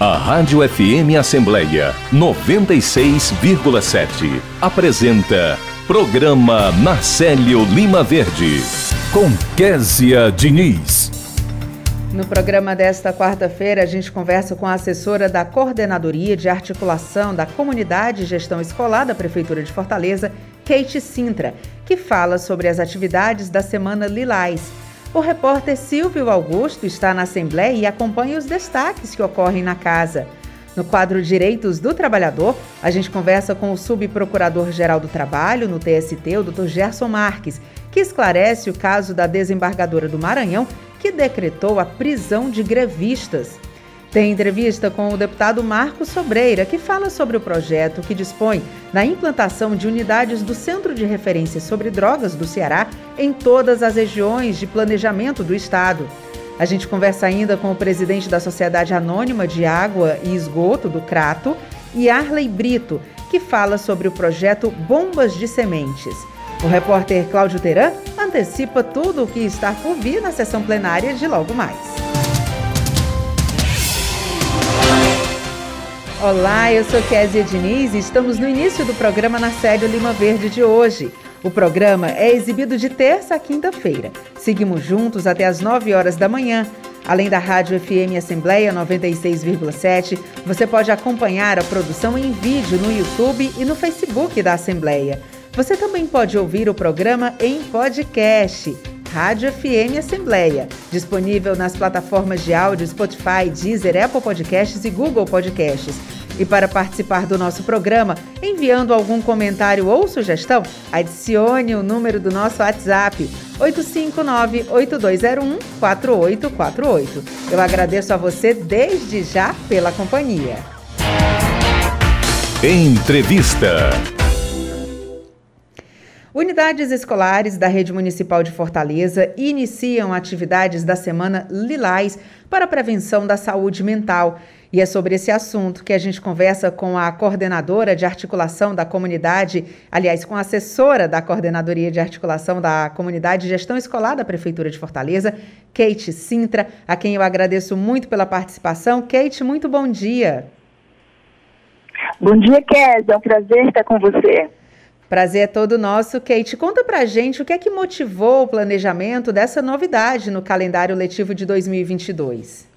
A Rádio FM Assembleia 96,7 apresenta Programa Marcelo Lima Verde com Késia Diniz. No programa desta quarta-feira, a gente conversa com a assessora da Coordenadoria de Articulação da Comunidade e Gestão Escolar da Prefeitura de Fortaleza, Kate Sintra, que fala sobre as atividades da Semana Lilás o repórter Silvio Augusto está na Assembleia e acompanha os destaques que ocorrem na casa. No quadro Direitos do Trabalhador, a gente conversa com o subprocurador-geral do Trabalho no TST, o Dr. Gerson Marques, que esclarece o caso da desembargadora do Maranhão que decretou a prisão de grevistas. Tem entrevista com o deputado Marcos Sobreira, que fala sobre o projeto que dispõe na implantação de unidades do Centro de Referência sobre Drogas do Ceará em todas as regiões de planejamento do Estado. A gente conversa ainda com o presidente da Sociedade Anônima de Água e Esgoto do Crato, Arley Brito, que fala sobre o projeto Bombas de Sementes. O repórter Cláudio Teran antecipa tudo o que está por vir na sessão plenária de logo mais. Olá, eu sou Kézia Diniz e estamos no início do programa na série Lima Verde de hoje. O programa é exibido de terça a quinta-feira. Seguimos juntos até as 9 horas da manhã. Além da Rádio FM Assembleia 96,7, você pode acompanhar a produção em vídeo no YouTube e no Facebook da Assembleia. Você também pode ouvir o programa em podcast. Rádio FM Assembleia, disponível nas plataformas de áudio Spotify, Deezer, Apple Podcasts e Google Podcasts. E para participar do nosso programa, enviando algum comentário ou sugestão, adicione o número do nosso WhatsApp 859-8201-4848. Eu agradeço a você desde já pela companhia. Entrevista. Unidades escolares da Rede Municipal de Fortaleza iniciam atividades da Semana Lilás para a prevenção da saúde mental. E é sobre esse assunto que a gente conversa com a coordenadora de articulação da comunidade, aliás, com a assessora da Coordenadoria de Articulação da Comunidade e Gestão Escolar da Prefeitura de Fortaleza, Kate Sintra, a quem eu agradeço muito pela participação. Kate, muito bom dia. Bom dia, Kézia. É um prazer estar com você. Prazer é todo nosso. Kate, conta pra gente o que é que motivou o planejamento dessa novidade no calendário letivo de 2022.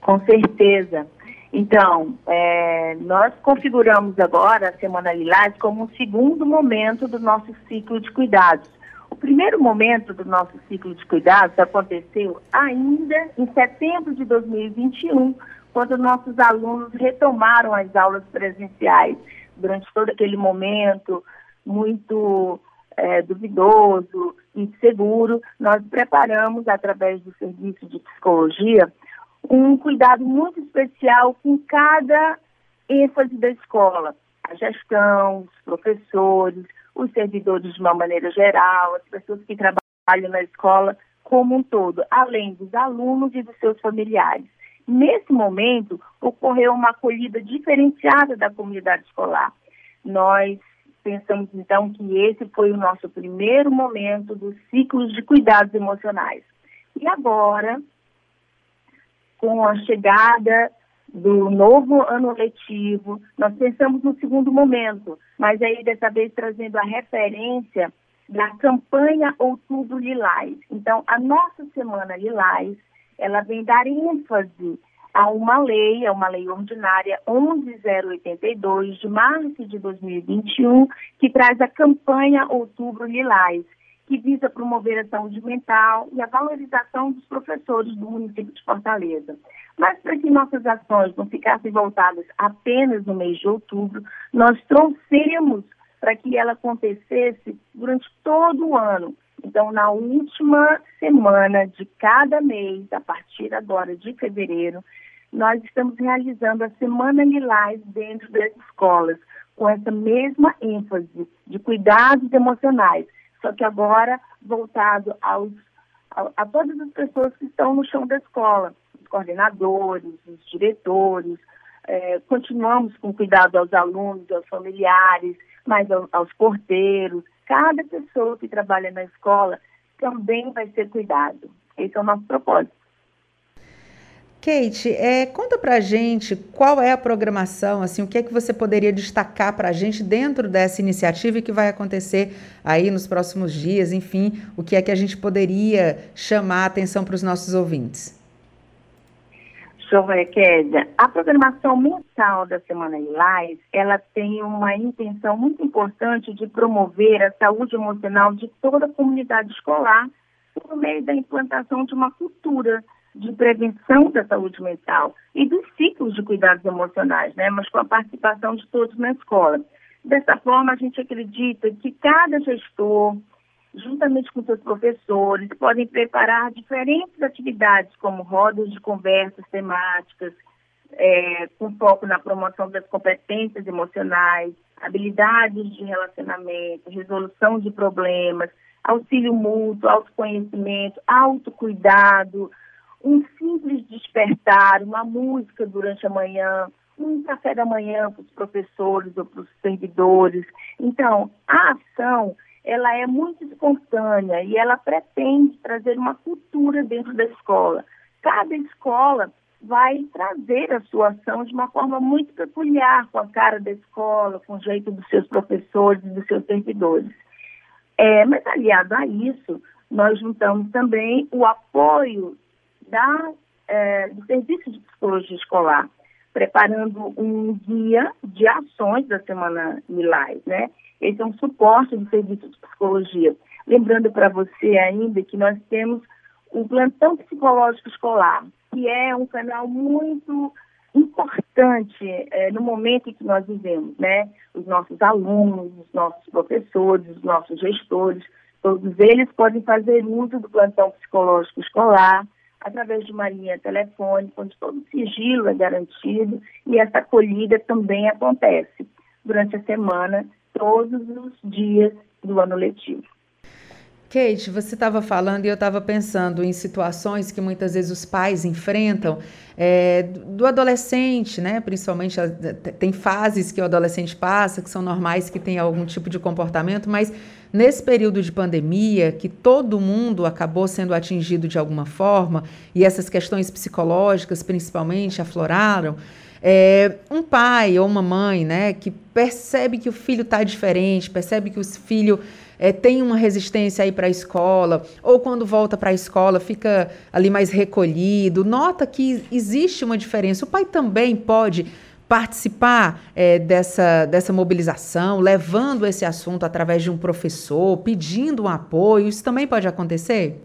Com certeza. Então, é, nós configuramos agora a Semana Lilás como um segundo momento do nosso ciclo de cuidados. O primeiro momento do nosso ciclo de cuidados aconteceu ainda em setembro de 2021, quando nossos alunos retomaram as aulas presenciais durante todo aquele momento muito é, duvidoso, inseguro, nós preparamos, através do serviço de psicologia, um cuidado muito especial com cada ênfase da escola. A gestão, os professores, os servidores de uma maneira geral, as pessoas que trabalham na escola como um todo, além dos alunos e dos seus familiares. Nesse momento, ocorreu uma acolhida diferenciada da comunidade escolar. Nós pensamos, então, que esse foi o nosso primeiro momento dos ciclos de cuidados emocionais. E agora, com a chegada do novo ano letivo, nós pensamos no segundo momento, mas aí dessa vez trazendo a referência da campanha Outubro Lilás. Então, a nossa Semana Lilás, ela vem dar ênfase a uma lei, é uma lei ordinária 11082 de março de 2021, que traz a campanha Outubro Lilás, que visa promover a saúde mental e a valorização dos professores do município de Fortaleza. Mas para que nossas ações não ficassem voltadas apenas no mês de outubro, nós trouxemos para que ela acontecesse durante todo o ano, então, na última semana de cada mês, a partir agora de fevereiro, nós estamos realizando a Semana Lilás dentro das escolas, com essa mesma ênfase de cuidados emocionais, só que agora voltado aos, a, a todas as pessoas que estão no chão da escola, os coordenadores, os diretores, é, continuamos com cuidado aos alunos, aos familiares, mas aos, aos porteiros, cada pessoa que trabalha na escola também vai ser cuidado. Esse é o nosso propósito. Kate, é, conta pra gente qual é a programação, assim, o que é que você poderia destacar para a gente dentro dessa iniciativa e que vai acontecer aí nos próximos dias, enfim, o que é que a gente poderia chamar a atenção para os nossos ouvintes? Kédia, a programação mensal da Semana Lilás, ela tem uma intenção muito importante de promover a saúde emocional de toda a comunidade escolar por meio da implantação de uma cultura de prevenção da saúde mental e dos ciclos de cuidados emocionais, né? Mas com a participação de todos na escola. Dessa forma, a gente acredita que cada gestor, juntamente com seus professores, podem preparar diferentes atividades, como rodas de conversas temáticas, é, com foco na promoção das competências emocionais, habilidades de relacionamento, resolução de problemas, auxílio mútuo, autoconhecimento, autocuidado, um simples despertar, uma música durante a manhã, um café da manhã para os professores ou para os servidores. Então, a ação ela é muito espontânea e ela pretende trazer uma cultura dentro da escola. Cada escola vai trazer a sua ação de uma forma muito peculiar, com a cara da escola, com o jeito dos seus professores e dos seus servidores. É, mas, aliado a isso, nós juntamos também o apoio da, é, do Serviço de Psicologia Escolar, preparando um guia de ações da Semana Milais, né? Esse é um suporte do Serviço de Psicologia. Lembrando para você ainda que nós temos o plantão psicológico escolar, que é um canal muito importante é, no momento em que nós vivemos, né? Os nossos alunos, os nossos professores, os nossos gestores, todos eles podem fazer uso do plantão psicológico escolar através de uma linha telefônica, onde todo sigilo é garantido e essa acolhida também acontece durante a semana, todos os dias do ano letivo. Kate, você estava falando e eu estava pensando em situações que muitas vezes os pais enfrentam é, do adolescente, né? Principalmente tem fases que o adolescente passa que são normais, que tem algum tipo de comportamento, mas nesse período de pandemia, que todo mundo acabou sendo atingido de alguma forma e essas questões psicológicas, principalmente, afloraram. É, um pai ou uma mãe, né, que percebe que o filho está diferente, percebe que o filho é, tem uma resistência aí para a escola, ou quando volta para a escola fica ali mais recolhido, nota que existe uma diferença. O pai também pode participar é, dessa, dessa mobilização, levando esse assunto através de um professor, pedindo um apoio, isso também pode acontecer?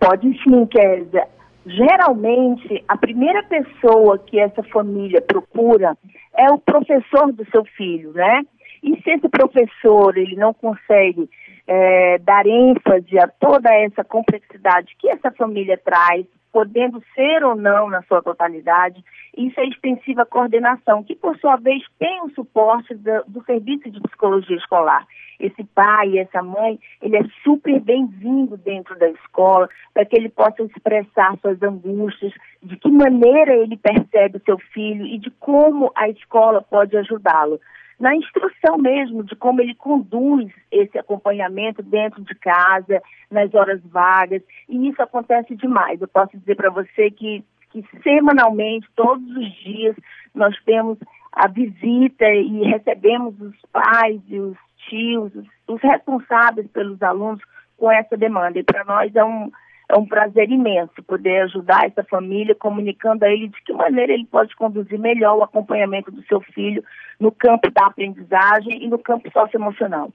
Pode sim, Kézia. Geralmente, a primeira pessoa que essa família procura é o professor do seu filho, né? E se esse professor ele não consegue é, dar ênfase a toda essa complexidade que essa família traz, podendo ser ou não na sua totalidade, isso é extensiva coordenação, que por sua vez tem o suporte do, do serviço de psicologia escolar. Esse pai, essa mãe, ele é super bem-vindo dentro da escola para que ele possa expressar suas angústias, de que maneira ele percebe o seu filho e de como a escola pode ajudá-lo na instrução mesmo de como ele conduz esse acompanhamento dentro de casa, nas horas vagas, e isso acontece demais. Eu posso dizer para você que, que semanalmente, todos os dias, nós temos a visita e recebemos os pais e os tios, os, os responsáveis pelos alunos com essa demanda. E para nós é um, é um prazer imenso poder ajudar essa família, comunicando a ele de que maneira ele pode conduzir melhor o acompanhamento do seu filho no campo da aprendizagem e no campo socioemocional.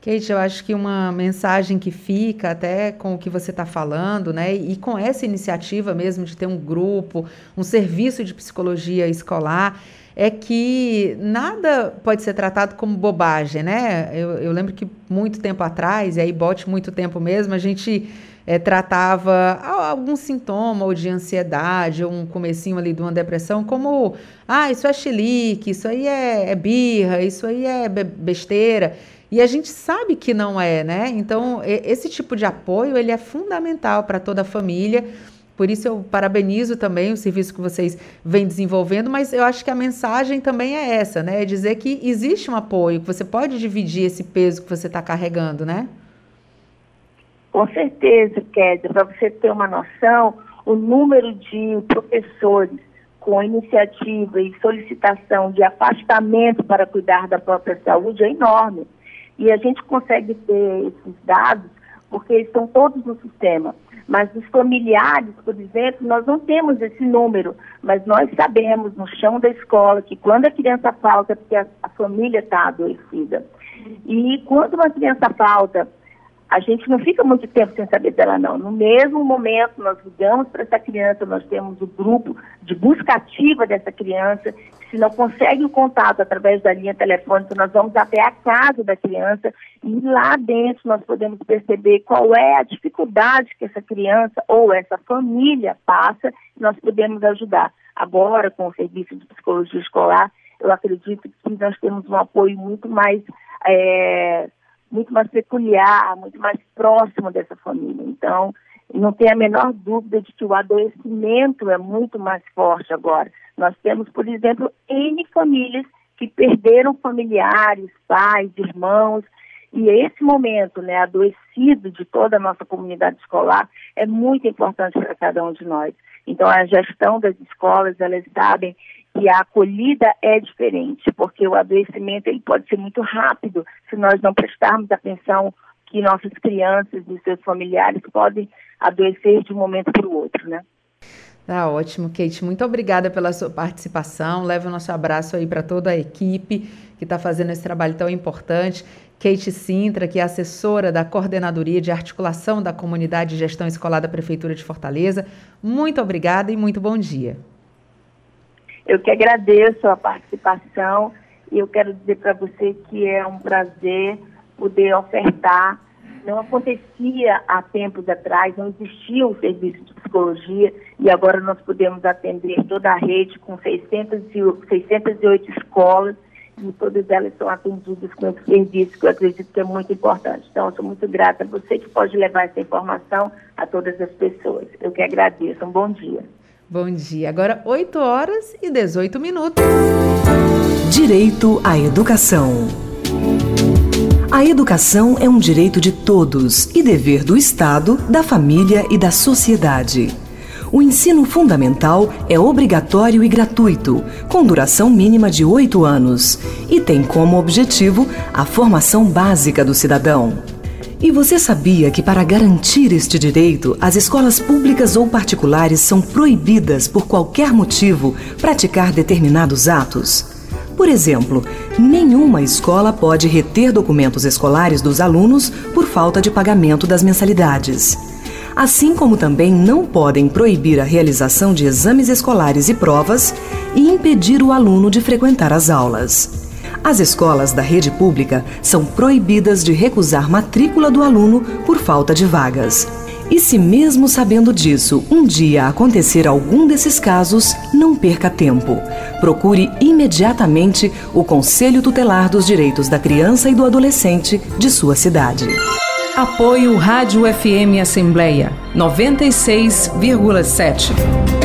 Kate, eu acho que uma mensagem que fica até com o que você está falando, né, e com essa iniciativa mesmo de ter um grupo, um serviço de psicologia escolar, é que nada pode ser tratado como bobagem, né? Eu, eu lembro que muito tempo atrás, e aí bote muito tempo mesmo, a gente é, tratava algum sintoma ou de ansiedade ou um comecinho ali de uma depressão como ah, isso é chilique, isso aí é, é birra, isso aí é besteira. E a gente sabe que não é, né? Então, esse tipo de apoio, ele é fundamental para toda a família. Por isso eu parabenizo também o serviço que vocês vêm desenvolvendo, mas eu acho que a mensagem também é essa, né? É dizer que existe um apoio, que você pode dividir esse peso que você está carregando, né? Com certeza, Kézia, para você ter uma noção, o número de professores com iniciativa e solicitação de afastamento para cuidar da própria saúde é enorme. E a gente consegue ter esses dados porque estão todos no sistema. Mas os familiares, por exemplo, nós não temos esse número, mas nós sabemos no chão da escola que quando a criança falta é porque a, a família está adoecida. E quando uma criança falta, a gente não fica muito tempo sem saber dela, não. No mesmo momento, nós ligamos para essa criança, nós temos o grupo de busca ativa dessa criança. Se não consegue o contato através da linha telefônica, nós vamos até a casa da criança e lá dentro nós podemos perceber qual é a dificuldade que essa criança ou essa família passa e nós podemos ajudar. Agora, com o serviço de psicologia escolar, eu acredito que nós temos um apoio muito mais. É, muito mais peculiar, muito mais próximo dessa família. Então, não tem a menor dúvida de que o adoecimento é muito mais forte agora. Nós temos, por exemplo, N famílias que perderam familiares, pais, irmãos, e esse momento, né, adoecido de toda a nossa comunidade escolar, é muito importante para cada um de nós. Então, a gestão das escolas, elas sabem que a acolhida é diferente, porque o adoecimento ele pode ser muito rápido se nós não prestarmos atenção que nossas crianças e seus familiares podem adoecer de um momento para o outro, né? Tá ótimo, Kate. Muito obrigada pela sua participação. Leve o nosso abraço aí para toda a equipe que está fazendo esse trabalho tão importante. Kate Sintra, que é assessora da Coordenadoria de Articulação da Comunidade e Gestão Escolar da Prefeitura de Fortaleza. Muito obrigada e muito bom dia. Eu que agradeço a participação e eu quero dizer para você que é um prazer poder ofertar. Não acontecia há tempos atrás, não existia o serviço de psicologia e agora nós podemos atender toda a rede com 600 e, 608 escolas e todas elas são atendidas com esse serviço que eu acredito que é muito importante. Então, eu sou muito grata a você que pode levar essa informação a todas as pessoas. Eu que agradeço. Um bom dia. Bom dia. Agora 8 horas e 18 minutos. Direito à educação. A educação é um direito de todos e dever do Estado, da família e da sociedade. O ensino fundamental é obrigatório e gratuito, com duração mínima de oito anos, e tem como objetivo a formação básica do cidadão. E você sabia que, para garantir este direito, as escolas públicas ou particulares são proibidas, por qualquer motivo, praticar determinados atos? Por exemplo, nenhuma escola pode reter documentos escolares dos alunos por falta de pagamento das mensalidades. Assim como também não podem proibir a realização de exames escolares e provas e impedir o aluno de frequentar as aulas. As escolas da rede pública são proibidas de recusar matrícula do aluno por falta de vagas. E se mesmo sabendo disso, um dia acontecer algum desses casos, não perca tempo. Procure imediatamente o Conselho Tutelar dos Direitos da Criança e do Adolescente de sua cidade. Apoio Rádio FM Assembleia 96,7.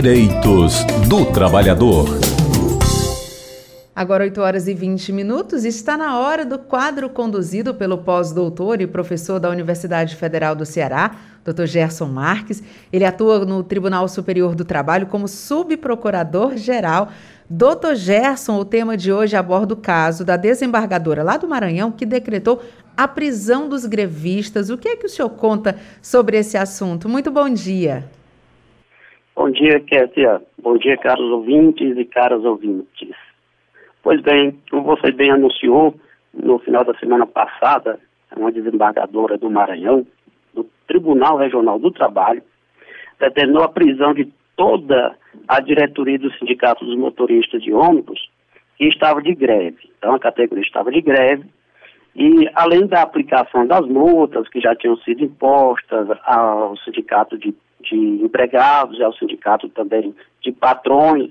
Direitos do Trabalhador. Agora 8 horas e 20 minutos, está na hora do quadro conduzido pelo pós-doutor e professor da Universidade Federal do Ceará, Dr. Gerson Marques. Ele atua no Tribunal Superior do Trabalho como subprocurador-geral. Dr. Gerson, o tema de hoje aborda o caso da desembargadora lá do Maranhão que decretou a prisão dos grevistas. O que é que o senhor conta sobre esse assunto? Muito bom dia. Bom dia, Kétia. Bom dia, caros ouvintes e caras ouvintes. Pois bem, como você bem anunciou, no final da semana passada, uma desembargadora do Maranhão, do Tribunal Regional do Trabalho, determinou a prisão de toda a diretoria do Sindicato dos Motoristas de ônibus que estava de greve. Então, a categoria estava de greve e, além da aplicação das multas que já tinham sido impostas ao Sindicato de de empregados e ao sindicato também de patrões.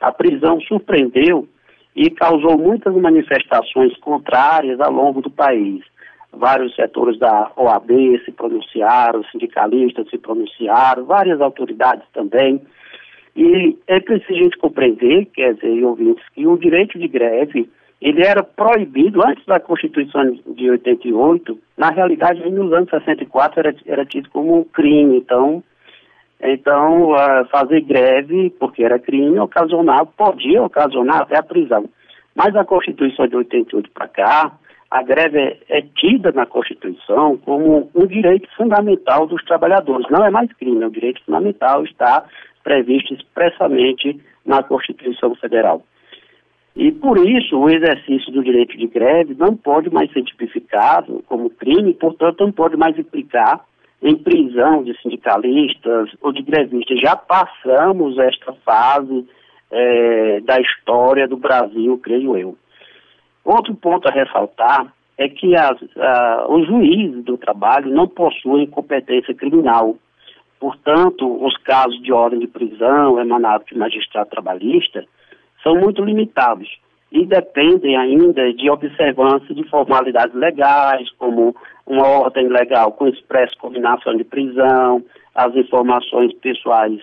A prisão surpreendeu e causou muitas manifestações contrárias ao longo do país. Vários setores da OAB se pronunciaram, sindicalistas se pronunciaram, várias autoridades também. E é preciso a gente compreender, quer dizer, ouvintes, que o direito de greve ele era proibido antes da Constituição de 88, na realidade, nos anos 64 era, era tido como um crime, então, então fazer greve, porque era crime, ocasionava, podia ocasionar até a prisão. Mas a Constituição de 88 para cá, a greve é, é, tida na Constituição como um direito fundamental dos trabalhadores. Não é mais crime, é um direito fundamental, está previsto expressamente na Constituição Federal. E por isso o exercício do direito de greve não pode mais ser tipificado como crime, portanto não pode mais implicar em prisão de sindicalistas ou de grevistas. Já passamos esta fase é, da história do Brasil, creio eu. Outro ponto a ressaltar é que as, a, os juízes do trabalho não possuem competência criminal. Portanto, os casos de ordem de prisão emanados de magistrado trabalhista são muito limitados e dependem ainda de observância de formalidades legais, como uma ordem legal com expressa combinação de prisão, as informações pessoais,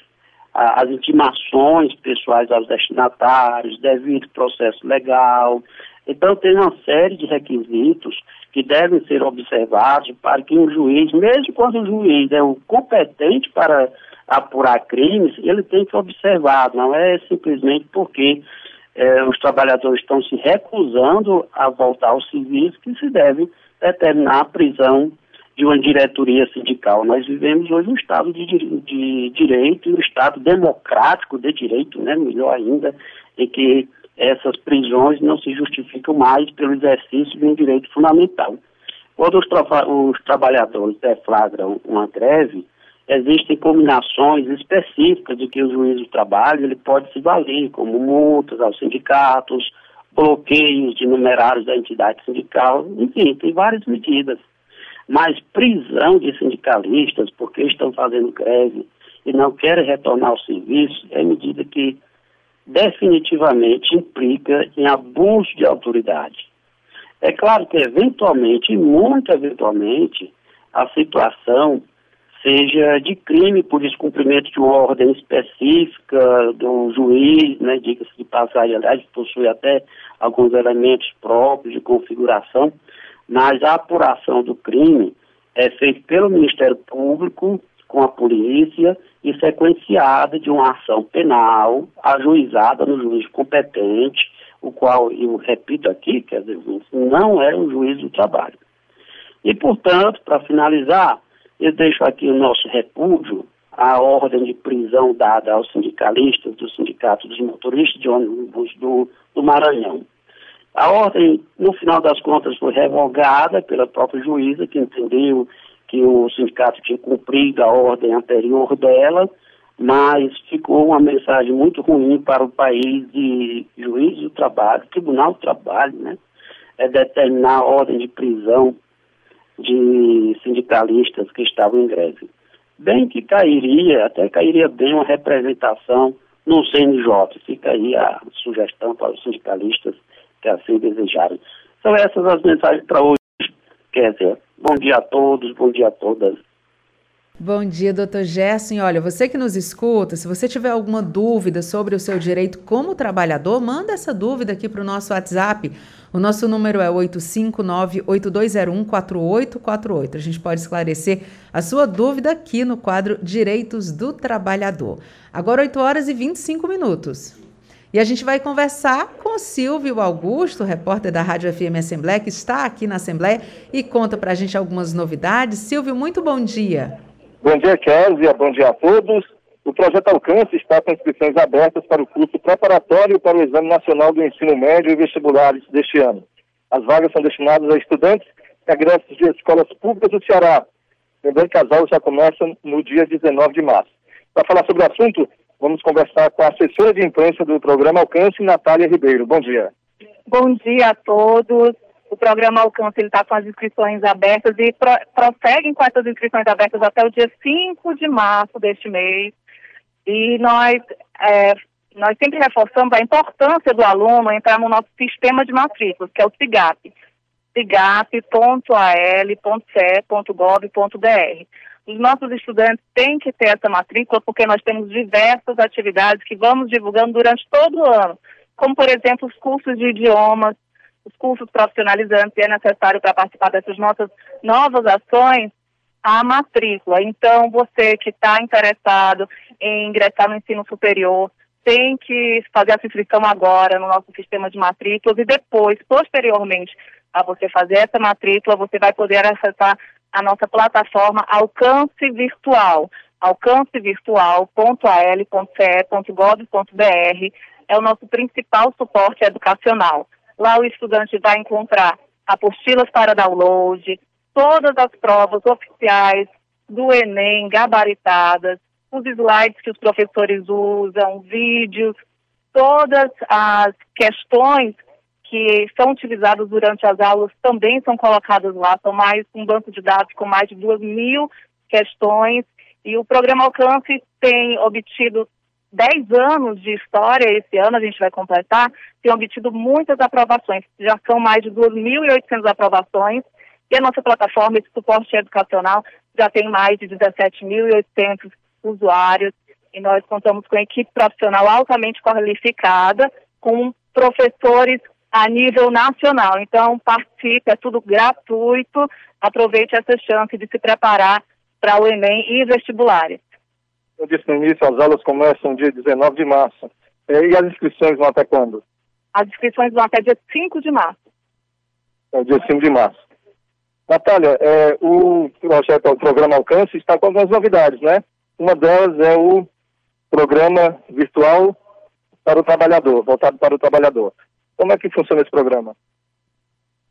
as intimações pessoais aos destinatários, devido processo legal. Então, tem uma série de requisitos que devem ser observados para que um juiz, mesmo quando o juiz é o competente para apurar crimes, ele tem que observar, não é simplesmente porque é, os trabalhadores estão se recusando a voltar ao serviço que se deve determinar a prisão de uma diretoria sindical. Nós vivemos hoje um Estado de, de direito e um Estado democrático de direito, né, melhor ainda, em que essas prisões não se justificam mais pelo exercício de um direito fundamental. Quando os, tra os trabalhadores deflagram uma greve, existem combinações específicas de que o juiz do trabalho ele pode se valer, como multas aos sindicatos, bloqueios de numerários da entidade sindical, enfim, tem várias medidas. Mas prisão de sindicalistas porque estão fazendo greve e não querem retornar ao serviço é medida que definitivamente implica em abuso de autoridade. É claro que eventualmente, muito eventualmente, a situação seja de crime por descumprimento de uma ordem específica do juiz, né, diga-se de passagem, aliás, possui até alguns elementos próprios de configuração, mas a apuração do crime é feita pelo Ministério Público com a polícia e sequenciada de uma ação penal ajuizada no juiz competente, o qual, eu repito aqui, quer dizer, não é o juiz do trabalho. E, portanto, para finalizar, eu deixo aqui o nosso repúdio à ordem de prisão dada aos sindicalistas do Sindicato dos Motoristas de ônibus do, do Maranhão. A ordem, no final das contas, foi revogada pela própria juíza, que entendeu que o sindicato tinha cumprido a ordem anterior dela, mas ficou uma mensagem muito ruim para o país de juiz do trabalho, tribunal do trabalho, né? É determinar a ordem de prisão de sindicalistas que estavam em greve. Bem que cairia, até cairia bem uma representação no CNJ. Fica aí a sugestão para os sindicalistas que assim desejarem. São essas as mensagens para hoje. Quer dizer, bom dia a todos, bom dia a todas. Bom dia, doutor Gerson. olha, você que nos escuta, se você tiver alguma dúvida sobre o seu direito como trabalhador, manda essa dúvida aqui para o nosso WhatsApp. O nosso número é 859-8201-4848. A gente pode esclarecer a sua dúvida aqui no quadro Direitos do Trabalhador. Agora, 8 horas e 25 minutos. E a gente vai conversar com o Silvio Augusto, repórter da Rádio FM Assembleia, que está aqui na Assembleia e conta para a gente algumas novidades. Silvio, muito bom dia. Bom dia, Kézia. Bom dia a todos. O projeto Alcance está com inscrições abertas para o curso preparatório para o Exame Nacional do Ensino Médio e Vestibulares deste ano. As vagas são destinadas a estudantes e agressos de escolas públicas do Ceará. Lembrando que as aulas já começam no dia 19 de março. Para falar sobre o assunto, vamos conversar com a assessora de imprensa do programa Alcance, Natália Ribeiro. Bom dia. Bom dia a todos o programa Alcance está com as inscrições abertas e pro, prosseguem com essas inscrições abertas até o dia 5 de março deste mês. E nós, é, nós sempre reforçamos a importância do aluno entrar no nosso sistema de matrículas, que é o CIGAP, cigap.al.ce.gov.br. Os nossos estudantes têm que ter essa matrícula porque nós temos diversas atividades que vamos divulgando durante todo o ano, como, por exemplo, os cursos de idiomas, os cursos profissionalizantes e é necessário para participar dessas nossas novas ações a matrícula. Então, você que está interessado em ingressar no ensino superior, tem que fazer a inscrição agora no nosso sistema de matrículas e depois, posteriormente, a você fazer essa matrícula, você vai poder acessar a nossa plataforma Alcance Virtual, alcancevirtual.al.ce.gov.br é o nosso principal suporte educacional. Lá o estudante vai encontrar apostilas para download, todas as provas oficiais do Enem gabaritadas, os slides que os professores usam, vídeos, todas as questões que são utilizadas durante as aulas também são colocadas lá. São mais um banco de dados com mais de duas mil questões. E o programa Alcance tem obtido 10 anos de história, esse ano a gente vai completar, tem obtido muitas aprovações. Já são mais de 2.800 aprovações. E a nossa plataforma de suporte educacional já tem mais de 17.800 usuários. E nós contamos com equipe profissional altamente qualificada, com professores a nível nacional. Então, participe, é tudo gratuito. Aproveite essa chance de se preparar para o Enem e vestibulares. Eu disse no início, as aulas começam dia 19 de março. E as inscrições vão até quando? As inscrições vão até dia 5 de março. É dia 5 de março. Natália, é, o projeto, o programa Alcance está com algumas novidades, né? Uma delas é o programa virtual para o trabalhador, voltado para o trabalhador. Como é que funciona esse programa?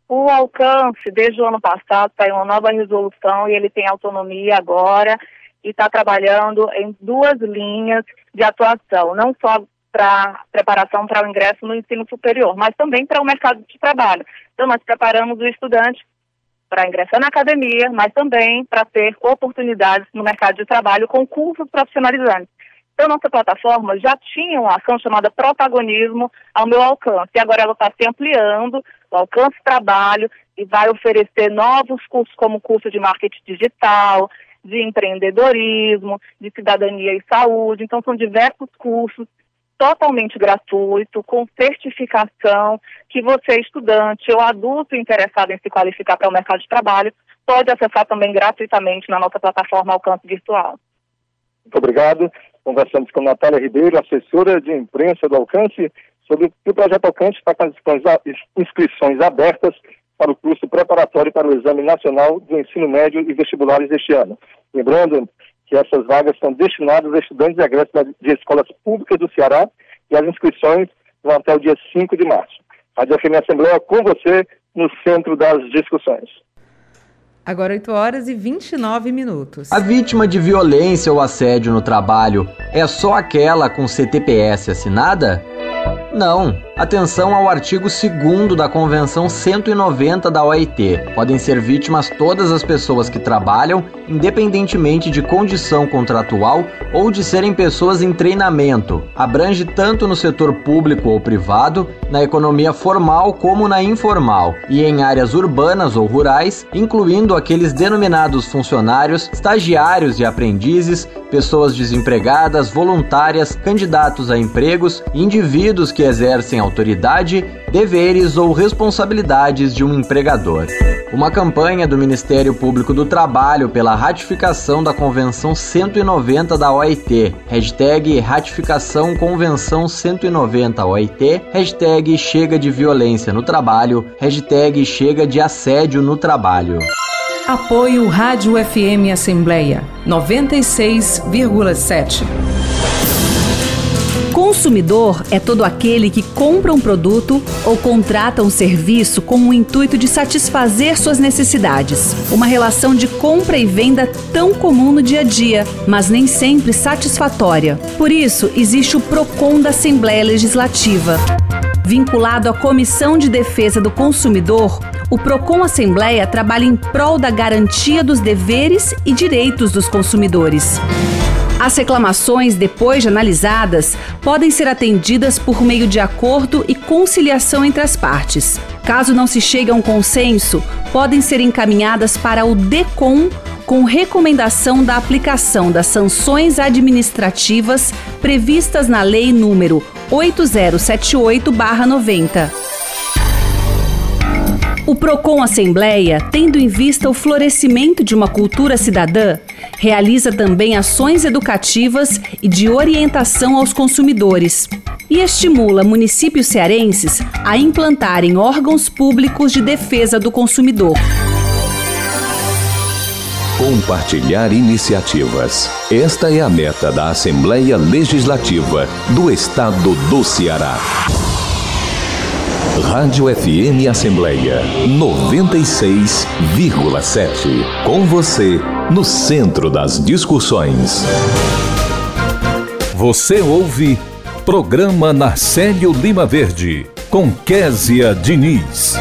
O alcance, desde o ano passado, saiu uma nova resolução e ele tem autonomia agora e está trabalhando em duas linhas de atuação, não só para preparação para o ingresso no ensino superior, mas também para o mercado de trabalho. Então, nós preparamos o estudante para ingressar na academia, mas também para ter oportunidades no mercado de trabalho com cursos profissionalizantes. Então, nossa plataforma já tinha uma ação chamada Protagonismo ao meu alcance, e agora ela está se ampliando, o alcance trabalho, e vai oferecer novos cursos, como curso de marketing digital, de empreendedorismo, de cidadania e saúde. Então, são diversos cursos totalmente gratuito, com certificação, que você, estudante ou adulto interessado em se qualificar para o mercado de trabalho, pode acessar também gratuitamente na nossa plataforma Alcance Virtual. Muito obrigado. Conversamos com Natália Ribeiro, assessora de imprensa do Alcance, sobre o projeto Alcance está com as inscrições abertas para o curso preparatório para o Exame Nacional do Ensino Médio e Vestibulares deste ano. Lembrando que essas vagas são destinadas a estudantes e egressos de escolas públicas do Ceará e as inscrições vão até o dia 5 de março. A FM Assembleia com você no centro das discussões. Agora 8 horas e 29 minutos. A vítima de violência ou assédio no trabalho é só aquela com CTPS assinada? Não. Atenção ao artigo 2 da Convenção 190 da OIT. Podem ser vítimas todas as pessoas que trabalham, independentemente de condição contratual ou de serem pessoas em treinamento. Abrange tanto no setor público ou privado, na economia formal como na informal, e em áreas urbanas ou rurais, incluindo aqueles denominados funcionários, estagiários e aprendizes, pessoas desempregadas, voluntárias, candidatos a empregos indivíduos que exercem autoridade, deveres ou responsabilidades de um empregador. Uma campanha do Ministério Público do Trabalho pela ratificação da Convenção 190 da OIT, hashtag ratificação Convenção 190 OIT, hashtag chega de violência no trabalho, hashtag chega de assédio no trabalho. Apoio Rádio FM Assembleia 96,7. Consumidor é todo aquele que compra um produto ou contrata um serviço com o intuito de satisfazer suas necessidades. Uma relação de compra e venda tão comum no dia a dia, mas nem sempre satisfatória. Por isso, existe o PROCON da Assembleia Legislativa. Vinculado à Comissão de Defesa do Consumidor, o Procon Assembleia trabalha em prol da garantia dos deveres e direitos dos consumidores. As reclamações, depois de analisadas, podem ser atendidas por meio de acordo e conciliação entre as partes. Caso não se chegue a um consenso, podem ser encaminhadas para o DECOM com recomendação da aplicação das sanções administrativas previstas na Lei número 8078/90. O Procon Assembleia, tendo em vista o florescimento de uma cultura cidadã, realiza também ações educativas e de orientação aos consumidores e estimula municípios cearenses a implantarem órgãos públicos de defesa do consumidor. Compartilhar iniciativas. Esta é a meta da Assembleia Legislativa do Estado do Ceará. Rádio FM Assembleia 96,7. Com você, no centro das discussões. Você ouve Programa Narcélio Lima Verde, com Késia Diniz.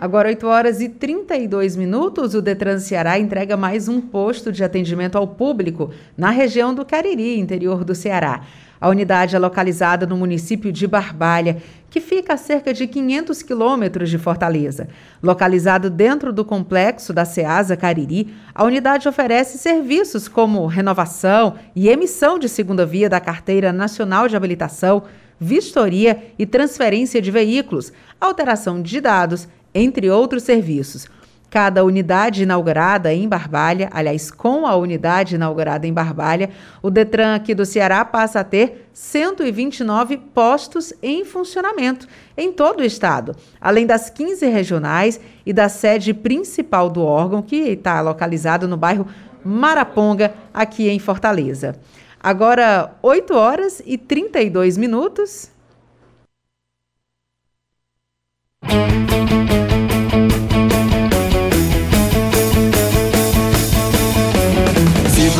Agora, 8 horas e 32 minutos, o Detran Ceará entrega mais um posto de atendimento ao público na região do Cariri, interior do Ceará. A unidade é localizada no município de Barbalha, que fica a cerca de 500 quilômetros de Fortaleza. Localizado dentro do complexo da Ceasa Cariri, a unidade oferece serviços como renovação e emissão de segunda via da Carteira Nacional de Habilitação, vistoria e transferência de veículos, alteração de dados, entre outros serviços. Cada unidade inaugurada em Barbalha, aliás, com a unidade inaugurada em Barbalha, o Detran aqui do Ceará passa a ter 129 postos em funcionamento em todo o estado, além das 15 regionais e da sede principal do órgão, que está localizado no bairro Maraponga, aqui em Fortaleza. Agora, 8 horas e 32 minutos.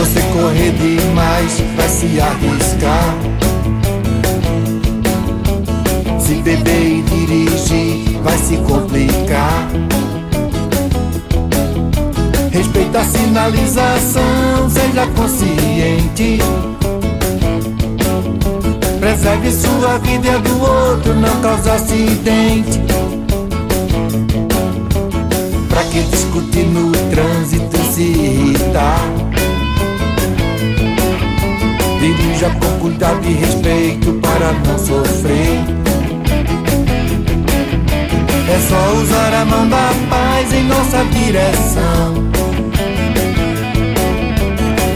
Você correr demais, vai se arriscar. Se beber e dirigir, vai se complicar. Respeita a sinalização, seja consciente. Preserve sua vida e a do outro, não cause acidente. Pra que discutir no trânsito se irritar? Dirija com cuidado e respeito para não sofrer. É só usar a mão da paz em nossa direção.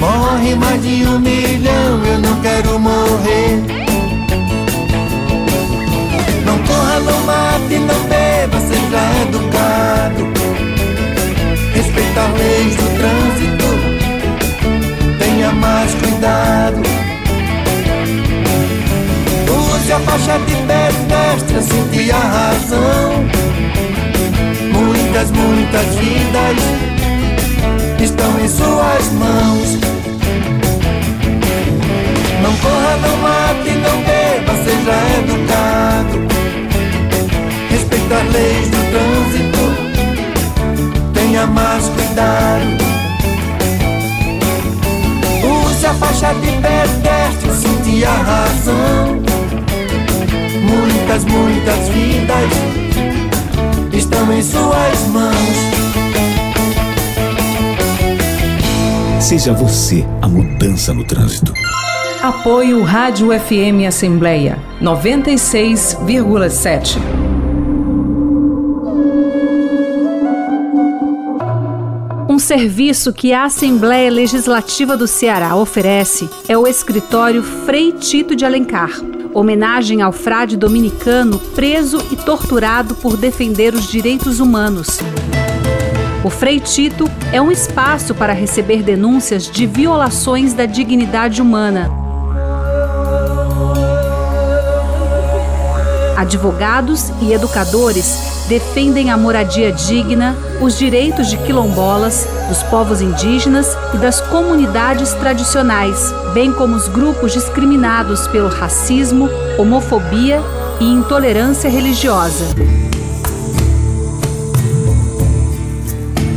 Morre mais de um milhão, eu não quero morrer. Não corra, não mate, não beba, seja educado. Respeita as leis do trânsito, tenha mais cuidado. Use a faixa de pedestre, sentir a razão. Muitas, muitas vidas estão em suas mãos. Não corra, não mate, não beba, seja educado. Respeita as leis do trânsito, tenha mais cuidado. Use a faixa de pedestre, sentir a razão. Muitas, muitas vidas estão em suas mãos. Seja você a mudança no trânsito. Apoio Rádio FM Assembleia 96,7. Um serviço que a Assembleia Legislativa do Ceará oferece é o escritório Frei Tito de Alencar homenagem ao frade dominicano preso e torturado por defender os direitos humanos. O Frei Tito é um espaço para receber denúncias de violações da dignidade humana. Advogados e educadores defendem a moradia digna, os direitos de quilombolas, dos povos indígenas e das comunidades tradicionais, bem como os grupos discriminados pelo racismo, homofobia e intolerância religiosa.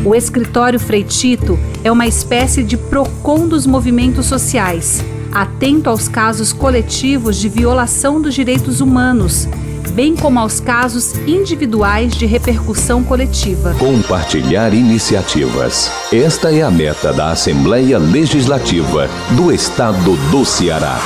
O escritório Freitito é uma espécie de PROCON dos movimentos sociais, atento aos casos coletivos de violação dos direitos humanos bem como aos casos individuais de repercussão coletiva. Compartilhar iniciativas. Esta é a meta da Assembleia Legislativa do Estado do Ceará.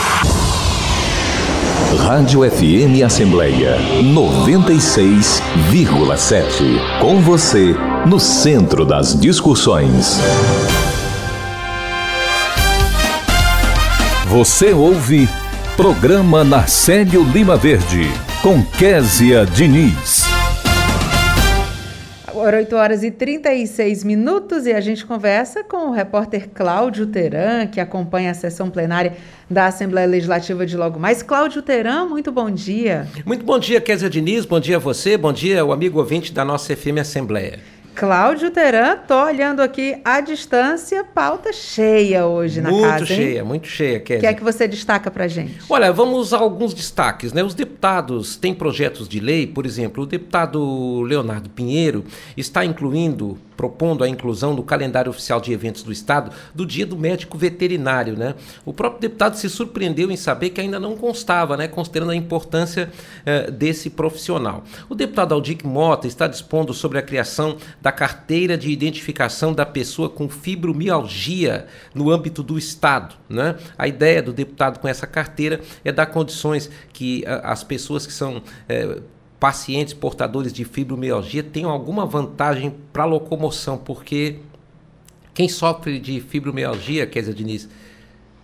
Rádio FM Assembleia 96,7. Com você, no centro das discussões. Você ouve Programa Narcélio Lima Verde, com Késia Diniz. Agora 8 horas e 36 minutos e a gente conversa com o repórter Cláudio Teran, que acompanha a sessão plenária da Assembleia Legislativa de logo mais. Cláudio Teran, muito bom dia. Muito bom dia, Kézia Diniz, bom dia a você, bom dia o amigo ouvinte da nossa FM Assembleia. Cláudio Teran, tô olhando aqui à distância, pauta cheia hoje na muito casa. Muito cheia, hein? muito cheia, Kézia. O que é que você destaca pra gente? Olha, vamos a alguns destaques, né? Os deputados têm projetos de lei, por exemplo, o deputado Leonardo Pinheiro está incluindo propondo a inclusão no calendário oficial de eventos do Estado do Dia do Médico Veterinário. Né? O próprio deputado se surpreendeu em saber que ainda não constava, né? considerando a importância eh, desse profissional. O deputado Aldic Mota está dispondo sobre a criação da carteira de identificação da pessoa com fibromialgia no âmbito do Estado. Né? A ideia do deputado com essa carteira é dar condições que uh, as pessoas que são uh, pacientes portadores de fibromialgia tenham alguma vantagem para locomoção, porque quem sofre de fibromialgia, Kézia Diniz,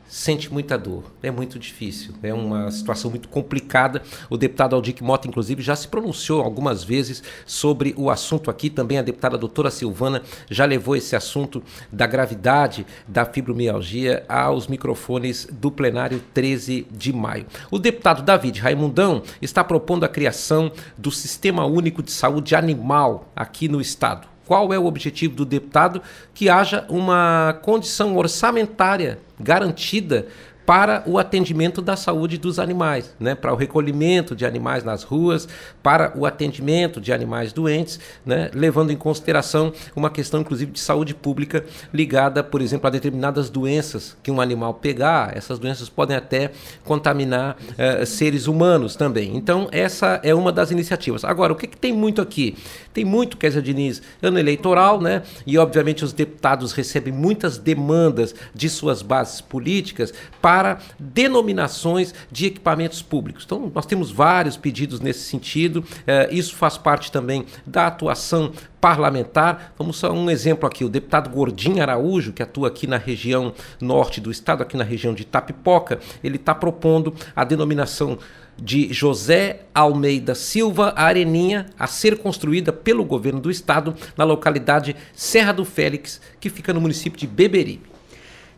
sente muita dor. É muito difícil. É uma situação muito complicada. O deputado Aldic Mota, inclusive, já se pronunciou algumas vezes sobre o assunto aqui. Também a deputada doutora Silvana já levou esse assunto da gravidade da fibromialgia aos microfones do plenário 13 de maio. O deputado David Raimundão está propondo a criação do Sistema Único de Saúde Animal aqui no estado. Qual é o objetivo do deputado? Que haja uma condição orçamentária garantida para o atendimento da saúde dos animais, né? para o recolhimento de animais nas ruas, para o atendimento de animais doentes, né? levando em consideração uma questão, inclusive, de saúde pública ligada, por exemplo, a determinadas doenças que um animal pegar. Essas doenças podem até contaminar uh, seres humanos também. Então, essa é uma das iniciativas. Agora, o que, que tem muito aqui? Tem muito, Kézia Diniz, ano eleitoral, né? e obviamente os deputados recebem muitas demandas de suas bases políticas para para denominações de equipamentos públicos. Então, nós temos vários pedidos nesse sentido, eh, isso faz parte também da atuação parlamentar. Vamos só um exemplo aqui: o deputado Gordinho Araújo, que atua aqui na região norte do estado, aqui na região de Tapipoca, ele está propondo a denominação de José Almeida Silva Areninha a ser construída pelo governo do estado na localidade Serra do Félix, que fica no município de Beberibe.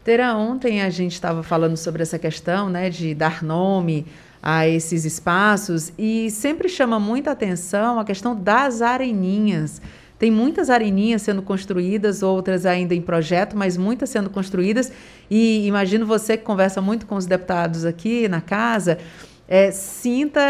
Terá ontem a gente estava falando sobre essa questão, né, de dar nome a esses espaços e sempre chama muita atenção a questão das areninhas. Tem muitas areninhas sendo construídas, outras ainda em projeto, mas muitas sendo construídas. E imagino você que conversa muito com os deputados aqui na casa, é, sinta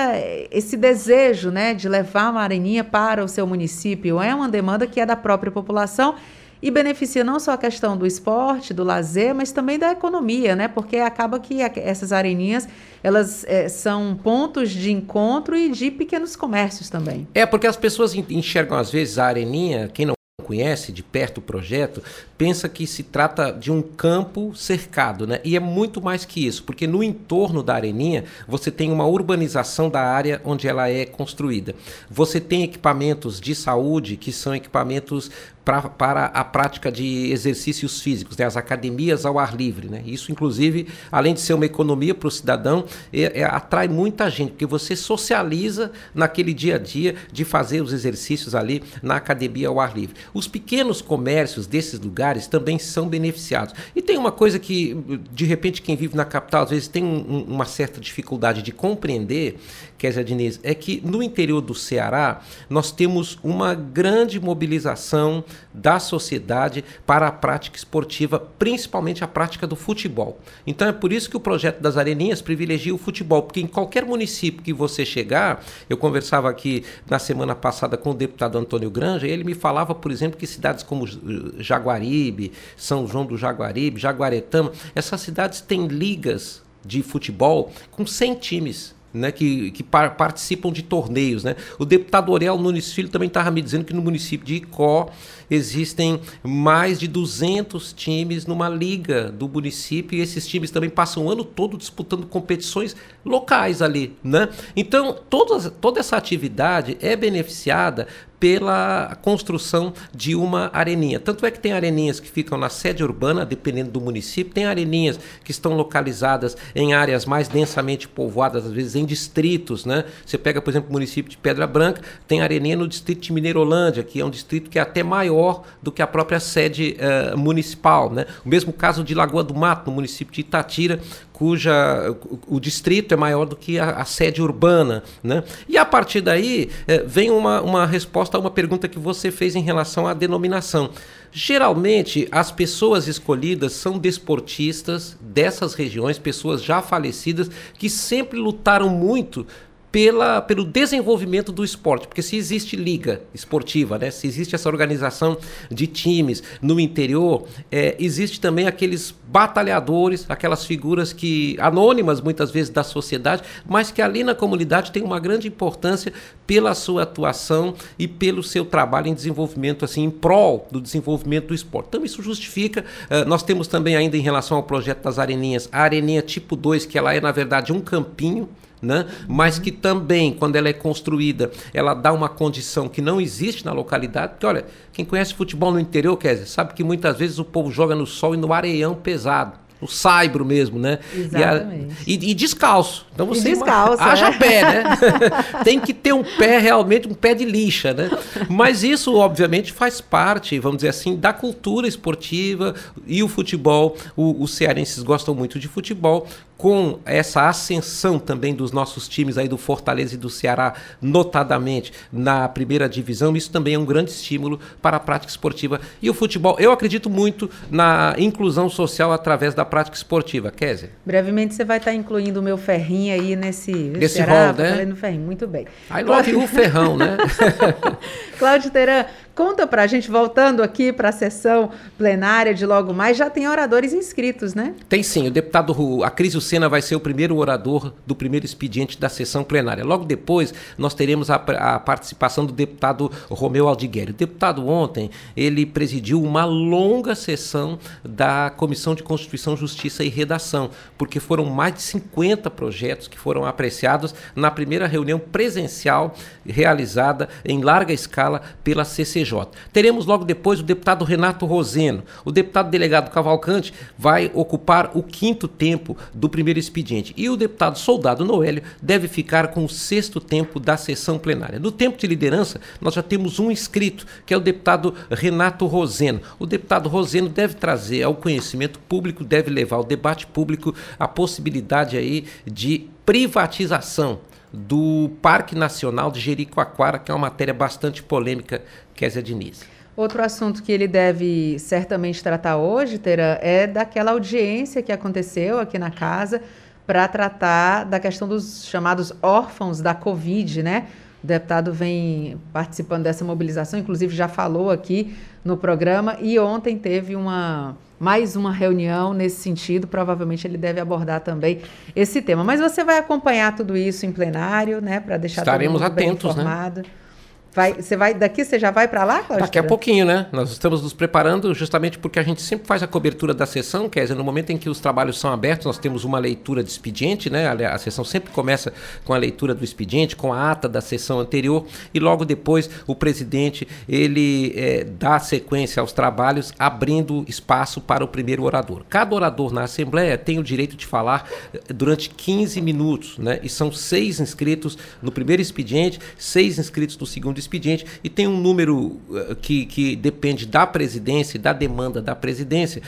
esse desejo né, de levar uma areninha para o seu município. É uma demanda que é da própria população e beneficia não só a questão do esporte, do lazer, mas também da economia, né? Porque acaba que essas areninhas elas é, são pontos de encontro e de pequenos comércios também. É porque as pessoas enxergam às vezes a areninha, quem não conhece de perto o projeto, pensa que se trata de um campo cercado, né? E é muito mais que isso, porque no entorno da areninha você tem uma urbanização da área onde ela é construída. Você tem equipamentos de saúde que são equipamentos pra, para a prática de exercícios físicos, né? as academias ao ar livre. Né? Isso, inclusive, além de ser uma economia para o cidadão, é, é, atrai muita gente, porque você socializa naquele dia a dia de fazer os exercícios ali na academia ao ar livre. Os pequenos comércios desses lugares também são beneficiados. E tem uma coisa que, de repente, quem vive na capital às vezes tem um, uma certa dificuldade de compreender, Kézia Diniz, é que no interior do Ceará nós temos uma grande mobilização da sociedade para a prática esportiva, principalmente a prática do futebol. Então é por isso que o projeto das areninhas privilegia o futebol, porque em qualquer município que você chegar, eu conversava aqui na semana passada com o deputado Antônio Granja, e ele me falava, por exemplo, que cidades como Jaguaribe, São João do Jaguaribe, Jaguaretama, essas cidades têm ligas de futebol com 100 times né, que, que par participam de torneios. Né? O deputado Orel Nunes Filho também estava me dizendo que no município de Icó existem mais de 200 times numa liga do município e esses times também passam o ano todo disputando competições locais ali. Né? Então, toda, toda essa atividade é beneficiada pela construção de uma areninha. Tanto é que tem areninhas que ficam na sede urbana, dependendo do município, tem areninhas que estão localizadas em áreas mais densamente povoadas, às vezes em distritos, né? Você pega, por exemplo, o município de Pedra Branca, tem areninha no distrito de Mineirolândia, que é um distrito que é até maior do que a própria sede uh, municipal, né? O mesmo caso de Lagoa do Mato, no município de Itatira, cuja o, distrito é maior do que a, a, sede urbana. Né? E a partir daí é, vem uma, uma resposta a uma pergunta que você fez em relação à denominação. Geralmente, as pessoas escolhidas são desportistas dessas regiões, pessoas já falecidas, que sempre lutaram muito pela, pelo desenvolvimento do esporte, porque se existe liga esportiva, né, se existe essa organização de times no interior, é, existe também aqueles batalhadores, aquelas figuras que anônimas muitas vezes da sociedade, mas que ali na comunidade tem uma grande importância pela sua atuação e pelo seu trabalho em desenvolvimento assim em prol do desenvolvimento do esporte. Então isso justifica. Uh, nós temos também ainda em relação ao projeto das areninhas, a areninha tipo 2, que ela é na verdade um campinho né? mas que também, quando ela é construída, ela dá uma condição que não existe na localidade. Porque, olha, quem conhece futebol no interior, quer dizer, sabe que muitas vezes o povo joga no sol e no areião pesado o saibro mesmo, né? Exatamente. E, a, e, e descalço. Então você e descalço, haja é. pé, né? Tem que ter um pé realmente, um pé de lixa, né? Mas isso, obviamente, faz parte, vamos dizer assim, da cultura esportiva e o futebol. O, os cearenses gostam muito de futebol com essa ascensão também dos nossos times aí do Fortaleza e do Ceará, notadamente na primeira divisão, isso também é um grande estímulo para a prática esportiva. E o futebol, eu acredito muito na inclusão social através da prática esportiva. Kézia? Brevemente você vai estar incluindo o meu ferrinho aí nesse... Nesse Ceará, rol, né? No ferrinho, muito bem. I love o ferrão, né? Cláudio Teran, Conta para a gente, voltando aqui para a sessão plenária de logo mais, já tem oradores inscritos, né? Tem sim. O deputado Acrisio Sena vai ser o primeiro orador do primeiro expediente da sessão plenária. Logo depois, nós teremos a, a participação do deputado Romeu Aldigueri. O deputado ontem, ele presidiu uma longa sessão da Comissão de Constituição, Justiça e Redação, porque foram mais de 50 projetos que foram apreciados na primeira reunião presencial realizada em larga escala pela CCJ. Teremos logo depois o deputado Renato Roseno. O deputado delegado Cavalcante vai ocupar o quinto tempo do primeiro expediente. E o deputado Soldado Noélio deve ficar com o sexto tempo da sessão plenária. No tempo de liderança, nós já temos um inscrito, que é o deputado Renato Roseno. O deputado Roseno deve trazer ao conhecimento público, deve levar ao debate público a possibilidade aí de privatização do Parque Nacional de Jericoacoara, que é uma matéria bastante polêmica, Kézia Diniz. Outro assunto que ele deve certamente tratar hoje, Tera, é daquela audiência que aconteceu aqui na casa para tratar da questão dos chamados órfãos da Covid, né? O deputado vem participando dessa mobilização, inclusive já falou aqui no programa e ontem teve uma mais uma reunião nesse sentido. Provavelmente ele deve abordar também esse tema. Mas você vai acompanhar tudo isso em plenário, né, para deixar Estaremos todo mundo atentos, bem informado. Né? Vai, você vai daqui, você já vai para lá? Daqui a pouquinho, né? Nós estamos nos preparando justamente porque a gente sempre faz a cobertura da sessão, quer dizer, no momento em que os trabalhos são abertos, nós temos uma leitura de expediente, né? A, a sessão sempre começa com a leitura do expediente, com a ata da sessão anterior e logo depois o presidente ele é, dá sequência aos trabalhos, abrindo espaço para o primeiro orador. Cada orador na Assembleia tem o direito de falar eh, durante 15 minutos, né? E são seis inscritos no primeiro expediente, seis inscritos no segundo expediente e tem um número uh, que, que depende da presidência e da demanda da presidência,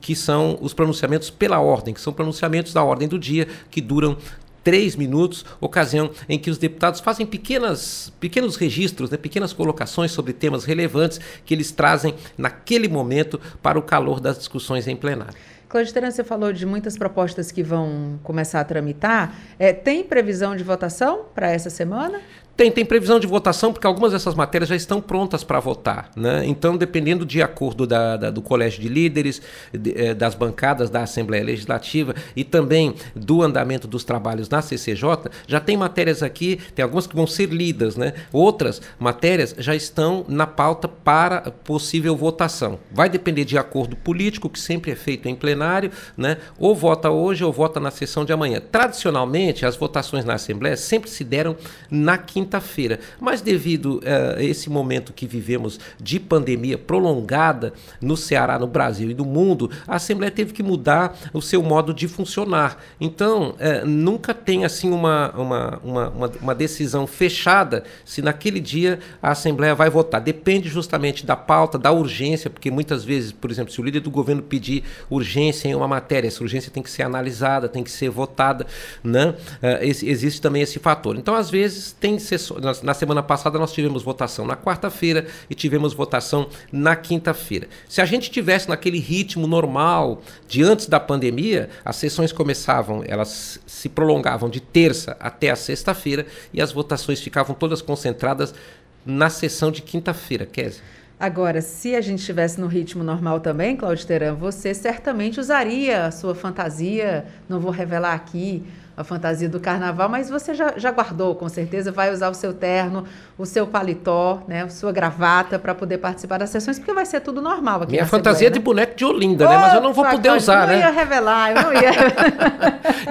que são os pronunciamentos pela ordem, que são pronunciamentos da ordem do dia, que duram três minutos, ocasião em que os deputados fazem pequenas, pequenos registros, né, pequenas colocações sobre temas relevantes que eles trazem naquele momento para o calor das discussões em plenário. Cláudio você falou de muitas propostas que vão começar a tramitar. É, tem previsão de votação para essa semana? Tem, tem previsão de votação, porque algumas dessas matérias já estão prontas para votar. Né? Então, dependendo de acordo da, da, do Colégio de Líderes, de, eh, das bancadas da Assembleia Legislativa e também do andamento dos trabalhos na CCJ, já tem matérias aqui, tem algumas que vão ser lidas, né? outras matérias já estão na pauta para possível votação. Vai depender de acordo político, que sempre é feito em plenário, né? ou vota hoje ou vota na sessão de amanhã. Tradicionalmente, as votações na Assembleia sempre se deram na quinta quinta-feira. Mas devido a uh, esse momento que vivemos de pandemia prolongada no Ceará, no Brasil e no mundo, a Assembleia teve que mudar o seu modo de funcionar. Então, uh, nunca tem assim uma, uma, uma, uma, decisão fechada se naquele dia a Assembleia vai votar. Depende justamente da pauta, da urgência, porque muitas vezes, por exemplo, se o líder do governo pedir urgência em uma matéria, essa urgência tem que ser analisada, tem que ser votada, né? Uh, esse, existe também esse fator. Então, às vezes, tem sessões. Na semana passada nós tivemos votação na quarta-feira e tivemos votação na quinta-feira. Se a gente tivesse naquele ritmo normal de antes da pandemia, as sessões começavam, elas se prolongavam de terça até a sexta-feira e as votações ficavam todas concentradas na sessão de quinta-feira, Kézia. Agora, se a gente estivesse no ritmo normal também, Claudio Teran, você certamente usaria a sua fantasia, não vou revelar aqui, a fantasia do carnaval, mas você já, já guardou, com certeza, vai usar o seu terno, o seu paletó, né, a sua gravata para poder participar das sessões, porque vai ser tudo normal aqui Minha fantasia é de boneco de Olinda, né? Mas eu não vou poder usar, né? Eu não ia revelar, eu não ia.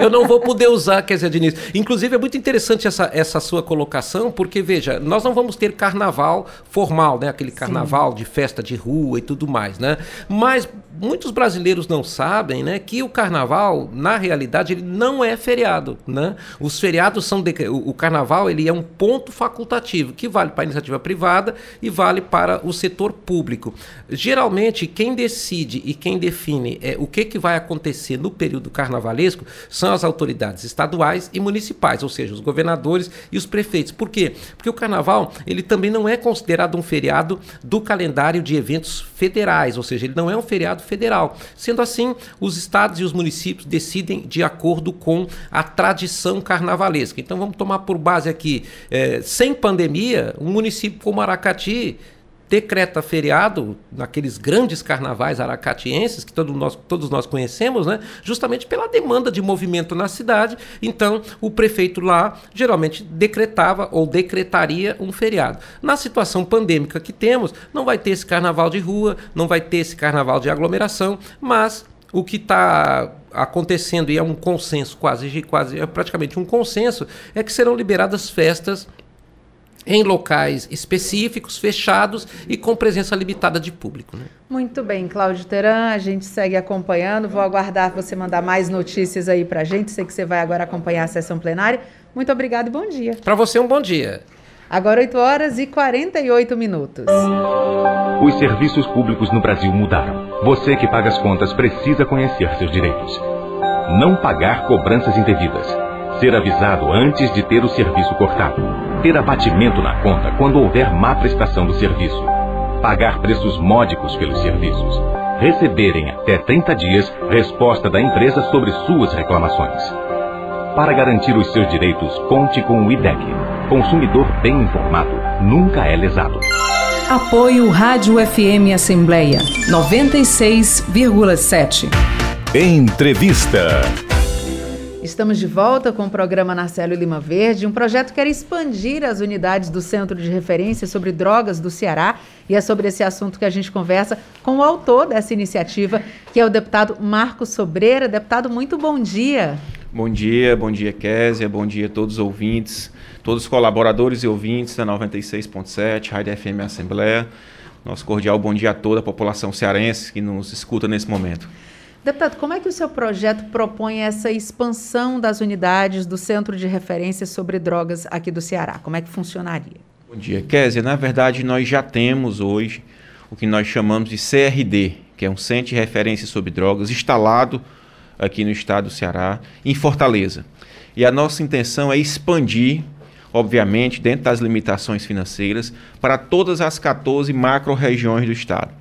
eu não vou poder usar, quer dizer, Diniz. Inclusive, é muito interessante essa, essa sua colocação, porque, veja, nós não vamos ter carnaval formal, né? Aquele carnaval Sim. de festa de rua e tudo mais, né? Mas muitos brasileiros não sabem, né, que o carnaval, na realidade, ele não é feriado, né? Os feriados são de... o carnaval, ele é um ponto facultativo que vale para a iniciativa privada e vale para o setor público. Geralmente, quem decide e quem define é, o que, que vai acontecer no período carnavalesco são as autoridades estaduais e municipais, ou seja, os governadores e os prefeitos. Por quê? Porque o carnaval ele também não é considerado um feriado do calendário de eventos federais, ou seja, ele não é um feriado federal. Sendo assim, os estados e os municípios decidem de acordo com a tradição carnavalesca. Então vamos tomar por base aqui, é, sem pandemia, um município como Aracati decreta feriado naqueles grandes carnavais aracatienses que todo nós, todos nós conhecemos, né? justamente pela demanda de movimento na cidade. Então, o prefeito lá geralmente decretava ou decretaria um feriado. Na situação pandêmica que temos, não vai ter esse carnaval de rua, não vai ter esse carnaval de aglomeração, mas o que está acontecendo e é um consenso quase, quase é praticamente um consenso é que serão liberadas festas em locais específicos, fechados e com presença limitada de público. Né? Muito bem, Cláudio Teran, a gente segue acompanhando. Vou aguardar você mandar mais notícias aí para a gente. Sei que você vai agora acompanhar a sessão plenária. Muito obrigado e bom dia. Para você, um bom dia. Agora 8 horas e 48 minutos. Os serviços públicos no Brasil mudaram. Você que paga as contas precisa conhecer seus direitos. Não pagar cobranças indevidas Ser avisado antes de ter o serviço cortado. Ter abatimento na conta quando houver má prestação do serviço. Pagar preços módicos pelos serviços. Receber em até 30 dias resposta da empresa sobre suas reclamações. Para garantir os seus direitos, conte com o IDEC. Consumidor bem informado nunca é lesado. Apoio Rádio FM Assembleia 96,7. Entrevista. Estamos de volta com o programa Narcélio Lima Verde, um projeto que quer expandir as unidades do Centro de Referência sobre Drogas do Ceará. E é sobre esse assunto que a gente conversa com o autor dessa iniciativa, que é o deputado Marcos Sobreira. Deputado, muito bom dia. Bom dia, bom dia, Késia, bom dia a todos os ouvintes, todos os colaboradores e ouvintes da 96.7, Rádio FM Assembleia. Nosso cordial bom dia a toda a população cearense que nos escuta nesse momento. Deputado, como é que o seu projeto propõe essa expansão das unidades do Centro de Referência sobre Drogas aqui do Ceará? Como é que funcionaria? Bom dia, Kézia. Na verdade, nós já temos hoje o que nós chamamos de CRD, que é um Centro de Referência sobre Drogas, instalado aqui no estado do Ceará, em Fortaleza. E a nossa intenção é expandir, obviamente, dentro das limitações financeiras, para todas as 14 macro-regiões do estado.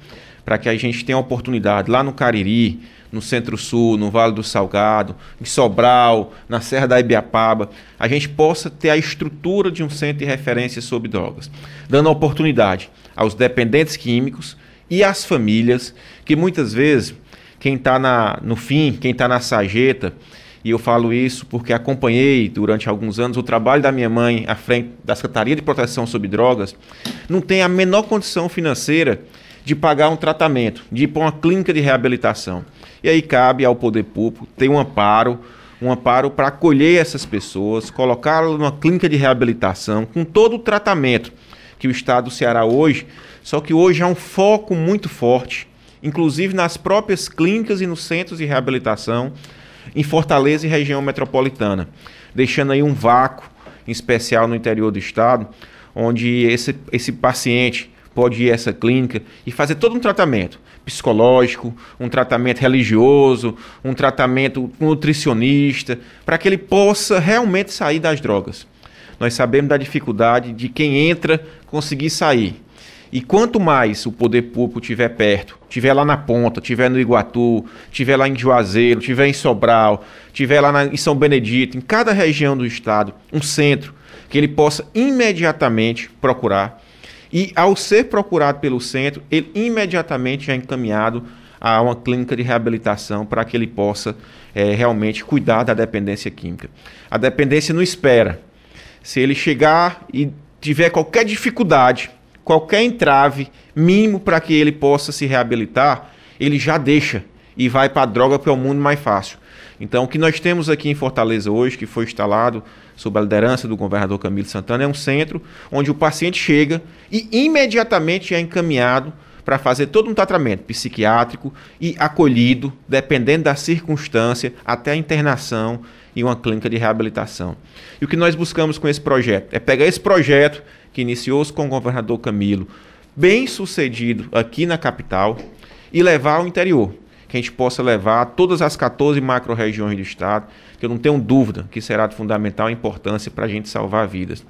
para que a gente tenha oportunidade lá no Cariri, no Centro-Sul, no Vale do Salgado, em Sobral, na Serra da Ibiapaba, a gente possa ter a estrutura de um centro de referência sobre drogas, dando oportunidade aos dependentes químicos e às famílias, que muitas vezes quem está no fim, quem está na sarjeta, e eu falo isso porque acompanhei durante alguns anos o trabalho da minha mãe à frente da Secretaria de Proteção sobre Drogas, não tem a menor condição financeira de pagar um tratamento, de ir para uma clínica de reabilitação. E aí cabe ao poder público ter um amparo, um amparo para acolher essas pessoas, colocá-las numa clínica de reabilitação com todo o tratamento que o Estado do Ceará hoje, só que hoje há um foco muito forte, inclusive nas próprias clínicas e nos centros de reabilitação em Fortaleza e região metropolitana, deixando aí um vácuo, em especial no interior do estado, onde esse, esse paciente pode ir a essa clínica e fazer todo um tratamento psicológico, um tratamento religioso, um tratamento nutricionista, para que ele possa realmente sair das drogas. Nós sabemos da dificuldade de quem entra conseguir sair. E quanto mais o poder público estiver perto, estiver lá na ponta, estiver no Iguatu, estiver lá em Juazeiro, estiver em Sobral, estiver lá na, em São Benedito, em cada região do estado, um centro que ele possa imediatamente procurar e ao ser procurado pelo centro, ele imediatamente é encaminhado a uma clínica de reabilitação para que ele possa é, realmente cuidar da dependência química. A dependência não espera. Se ele chegar e tiver qualquer dificuldade, qualquer entrave mínimo para que ele possa se reabilitar, ele já deixa e vai para a droga porque é o mundo mais fácil. Então, o que nós temos aqui em Fortaleza hoje, que foi instalado sob a liderança do governador Camilo Santana, é um centro onde o paciente chega e imediatamente é encaminhado para fazer todo um tratamento psiquiátrico e acolhido, dependendo da circunstância, até a internação em uma clínica de reabilitação. E o que nós buscamos com esse projeto é pegar esse projeto que iniciou-se com o governador Camilo, bem sucedido aqui na capital, e levar ao interior que a gente possa levar todas as 14 macro-regiões do Estado, que eu não tenho dúvida que será de fundamental importância para a gente salvar vidas.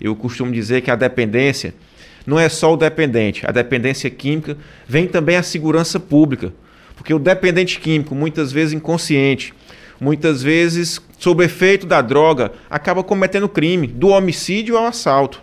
Eu costumo dizer que a dependência não é só o dependente, a dependência química vem também a segurança pública, porque o dependente químico, muitas vezes inconsciente, muitas vezes sob efeito da droga, acaba cometendo crime, do homicídio ao assalto.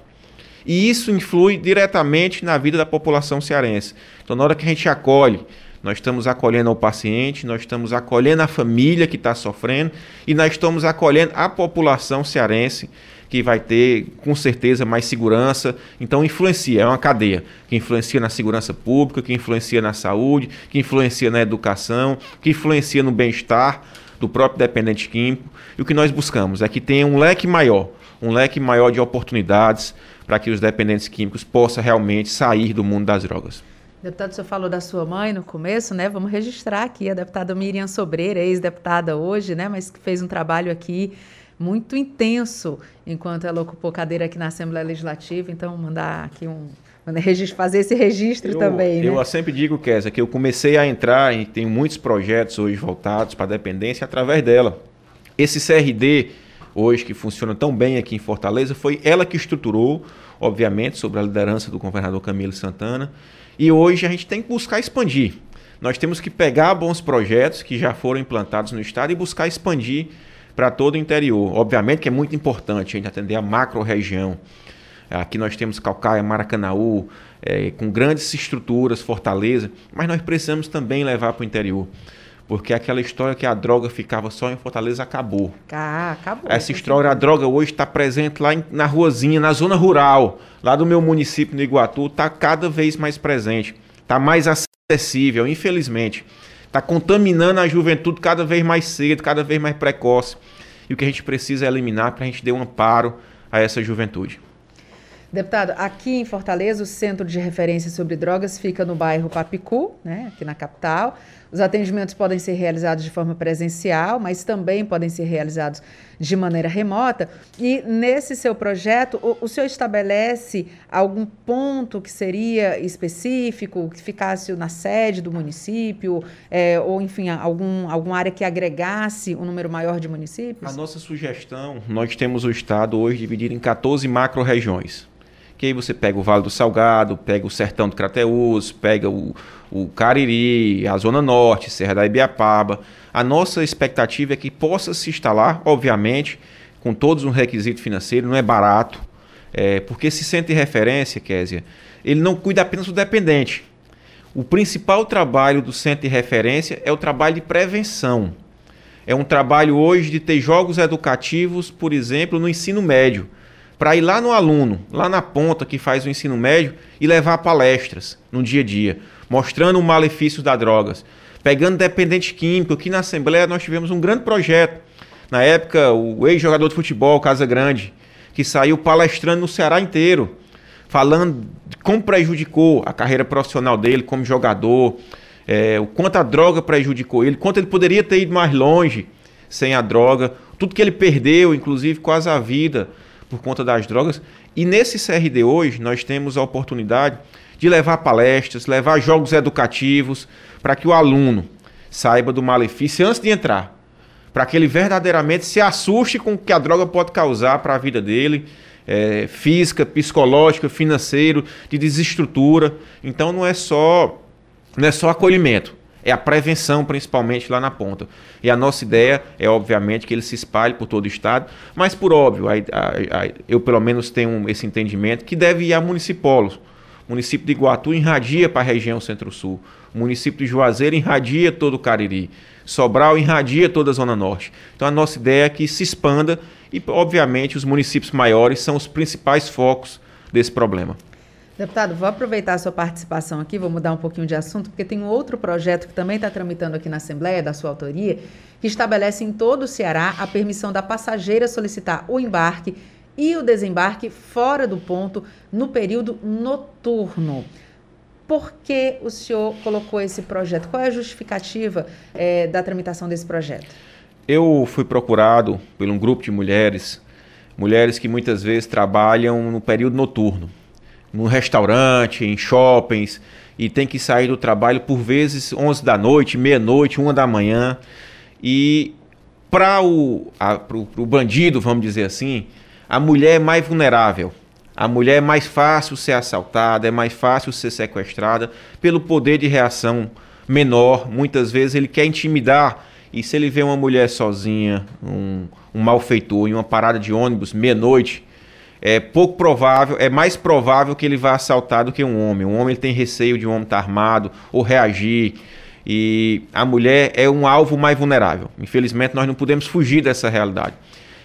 E isso influi diretamente na vida da população cearense. Então, na hora que a gente acolhe, nós estamos acolhendo o paciente, nós estamos acolhendo a família que está sofrendo e nós estamos acolhendo a população cearense que vai ter com certeza mais segurança. Então influencia, é uma cadeia que influencia na segurança pública, que influencia na saúde, que influencia na educação, que influencia no bem-estar do próprio dependente químico. E o que nós buscamos é que tenha um leque maior, um leque maior de oportunidades para que os dependentes químicos possam realmente sair do mundo das drogas. Deputado, o senhor falou da sua mãe no começo, né? Vamos registrar aqui a deputada Miriam Sobreira, ex-deputada hoje, né? Mas que fez um trabalho aqui muito intenso enquanto ela ocupou cadeira aqui na Assembleia Legislativa. Então, mandar aqui um. Fazer esse registro eu, também. Eu né? sempre digo, Kézia, que eu comecei a entrar e tenho muitos projetos hoje voltados para a dependência através dela. Esse CRD, hoje, que funciona tão bem aqui em Fortaleza, foi ela que estruturou, obviamente, sobre a liderança do governador Camilo Santana e hoje a gente tem que buscar expandir. Nós temos que pegar bons projetos que já foram implantados no estado e buscar expandir para todo o interior. Obviamente que é muito importante a gente atender a macro-região. Aqui nós temos Calcaia, Maracanaú, é, com grandes estruturas, Fortaleza, mas nós precisamos também levar para o interior. Porque aquela história que a droga ficava só em Fortaleza acabou. Ah, acabou. Essa história, a droga hoje está presente lá em, na ruazinha, na zona rural lá do meu município no Iguatu, está cada vez mais presente, está mais acessível, infelizmente. Está contaminando a juventude cada vez mais cedo, cada vez mais precoce. E o que a gente precisa é eliminar para a gente dar um amparo a essa juventude. Deputado, aqui em Fortaleza, o Centro de Referência sobre Drogas fica no bairro Papicu, né, aqui na capital. Os atendimentos podem ser realizados de forma presencial, mas também podem ser realizados de maneira remota. E nesse seu projeto, o, o senhor estabelece algum ponto que seria específico, que ficasse na sede do município, é, ou enfim, algum, alguma área que agregasse um número maior de municípios? A nossa sugestão, nós temos o estado hoje dividido em 14 macro-regiões que aí você pega o Vale do Salgado, pega o Sertão do Crateús, pega o, o Cariri, a Zona Norte, Serra da Ibiapaba. A nossa expectativa é que possa se instalar, obviamente, com todos os requisitos financeiros, não é barato, é, porque esse centro de referência, Késia, ele não cuida apenas do dependente. O principal trabalho do centro de referência é o trabalho de prevenção. É um trabalho hoje de ter jogos educativos, por exemplo, no ensino médio para ir lá no aluno, lá na ponta que faz o ensino médio e levar palestras no dia a dia, mostrando o malefício das drogas, pegando dependente químico. Aqui na Assembleia nós tivemos um grande projeto. Na época, o ex-jogador de futebol, Casa Grande, que saiu palestrando no Ceará inteiro, falando como prejudicou a carreira profissional dele como jogador, é, o quanto a droga prejudicou ele, quanto ele poderia ter ido mais longe sem a droga, tudo que ele perdeu, inclusive quase a vida, por conta das drogas. E nesse CRD hoje nós temos a oportunidade de levar palestras, levar jogos educativos para que o aluno saiba do malefício antes de entrar, para que ele verdadeiramente se assuste com o que a droga pode causar para a vida dele, é, física, psicológica, financeiro, de desestrutura. Então não é só não é só acolhimento, é a prevenção, principalmente lá na ponta. E a nossa ideia é, obviamente, que ele se espalhe por todo o estado, mas por óbvio, a, a, a, eu pelo menos tenho esse entendimento que deve ir a municipolos. O município de Iguatu irradia para a região centro-sul. O município de Juazeiro irradia todo o Cariri. Sobral irradia toda a Zona Norte. Então a nossa ideia é que se expanda e, obviamente, os municípios maiores são os principais focos desse problema. Deputado, vou aproveitar a sua participação aqui, vou mudar um pouquinho de assunto, porque tem um outro projeto que também está tramitando aqui na Assembleia, da sua autoria, que estabelece em todo o Ceará a permissão da passageira solicitar o embarque e o desembarque fora do ponto no período noturno. Por que o senhor colocou esse projeto? Qual é a justificativa é, da tramitação desse projeto? Eu fui procurado por um grupo de mulheres, mulheres que muitas vezes trabalham no período noturno no restaurante, em shoppings, e tem que sair do trabalho por vezes 11 da noite, meia-noite, uma da manhã. E para o, o bandido, vamos dizer assim, a mulher é mais vulnerável. A mulher é mais fácil ser assaltada, é mais fácil ser sequestrada pelo poder de reação menor. Muitas vezes ele quer intimidar. E se ele vê uma mulher sozinha, um, um malfeitor, em uma parada de ônibus, meia-noite, é pouco provável, é mais provável que ele vá assaltar do que um homem. Um homem tem receio de um homem estar armado ou reagir. E a mulher é um alvo mais vulnerável. Infelizmente, nós não podemos fugir dessa realidade.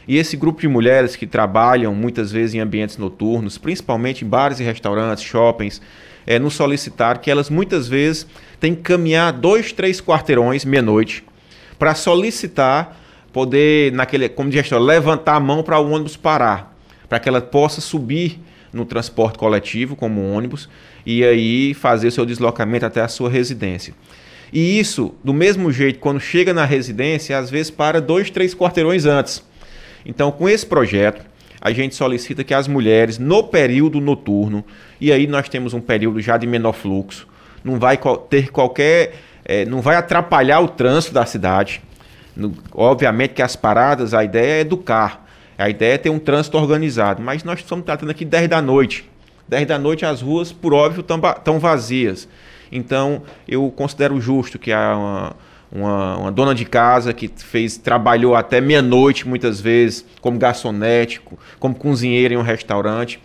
E esse grupo de mulheres que trabalham muitas vezes em ambientes noturnos, principalmente em bares e restaurantes, shoppings, é, nos solicitaram que elas muitas vezes têm que caminhar dois, três quarteirões meia-noite para solicitar poder, naquele, como gestor, levantar a mão para o ônibus parar para que ela possa subir no transporte coletivo, como ônibus, e aí fazer o seu deslocamento até a sua residência. E isso, do mesmo jeito, quando chega na residência, às vezes para dois, três quarteirões antes. Então, com esse projeto, a gente solicita que as mulheres, no período noturno, e aí nós temos um período já de menor fluxo, não vai ter qualquer. É, não vai atrapalhar o trânsito da cidade. No, obviamente que as paradas, a ideia é educar a ideia é ter um trânsito organizado, mas nós estamos tratando aqui 10 da noite. 10 da noite as ruas, por óbvio, estão vazias. Então, eu considero justo que há uma, uma, uma, dona de casa que fez trabalhou até meia-noite, muitas vezes, como garçonete, como cozinheira em um restaurante.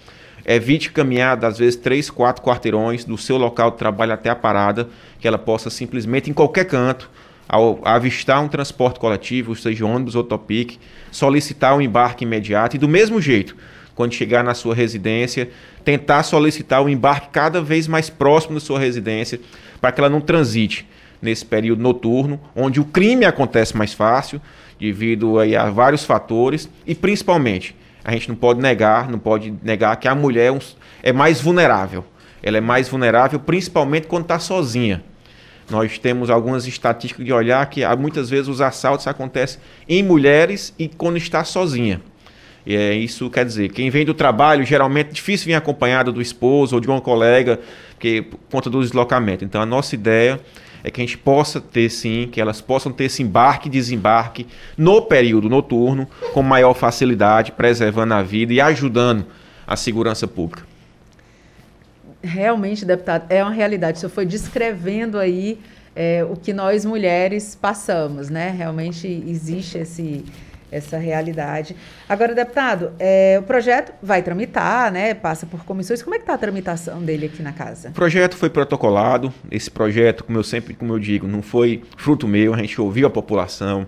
Evite caminhar, às vezes, três, quatro quarteirões do seu local de trabalho até a parada, que ela possa simplesmente, em qualquer canto, ao avistar um transporte coletivo, seja ônibus ou topic, solicitar um embarque imediato e do mesmo jeito, quando chegar na sua residência, tentar solicitar o um embarque cada vez mais próximo da sua residência, para que ela não transite nesse período noturno, onde o crime acontece mais fácil, devido aí a vários fatores, e principalmente, a gente não pode negar, não pode negar que a mulher é, é mais vulnerável. Ela é mais vulnerável principalmente quando está sozinha. Nós temos algumas estatísticas de olhar que muitas vezes os assaltos acontecem em mulheres e quando está sozinha. E é, isso quer dizer, quem vem do trabalho, geralmente é difícil vir acompanhado do esposo ou de uma colega, por conta do deslocamento. Então a nossa ideia é que a gente possa ter sim, que elas possam ter esse embarque e desembarque no período noturno, com maior facilidade, preservando a vida e ajudando a segurança pública. Realmente, deputado, é uma realidade. O senhor foi descrevendo aí é, o que nós mulheres passamos, né? Realmente existe esse, essa realidade. Agora, deputado, é, o projeto vai tramitar, né? Passa por comissões. Como é que está a tramitação dele aqui na casa? O projeto foi protocolado. Esse projeto, como eu sempre, como eu digo, não foi fruto meu. A gente ouviu a população,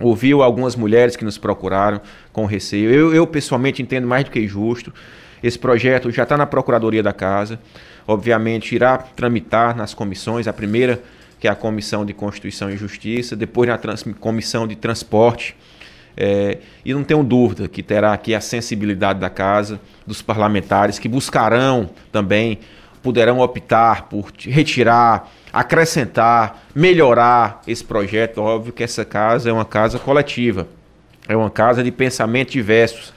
ouviu algumas mulheres que nos procuraram com receio. Eu, eu pessoalmente entendo mais do que justo. Esse projeto já está na Procuradoria da Casa. Obviamente, irá tramitar nas comissões. A primeira, que é a Comissão de Constituição e Justiça, depois na Comissão de Transporte é, e não tenho dúvida que terá aqui a sensibilidade da casa, dos parlamentares, que buscarão também, poderão optar por retirar, acrescentar, melhorar esse projeto. Óbvio que essa casa é uma casa coletiva, é uma casa de pensamentos diversos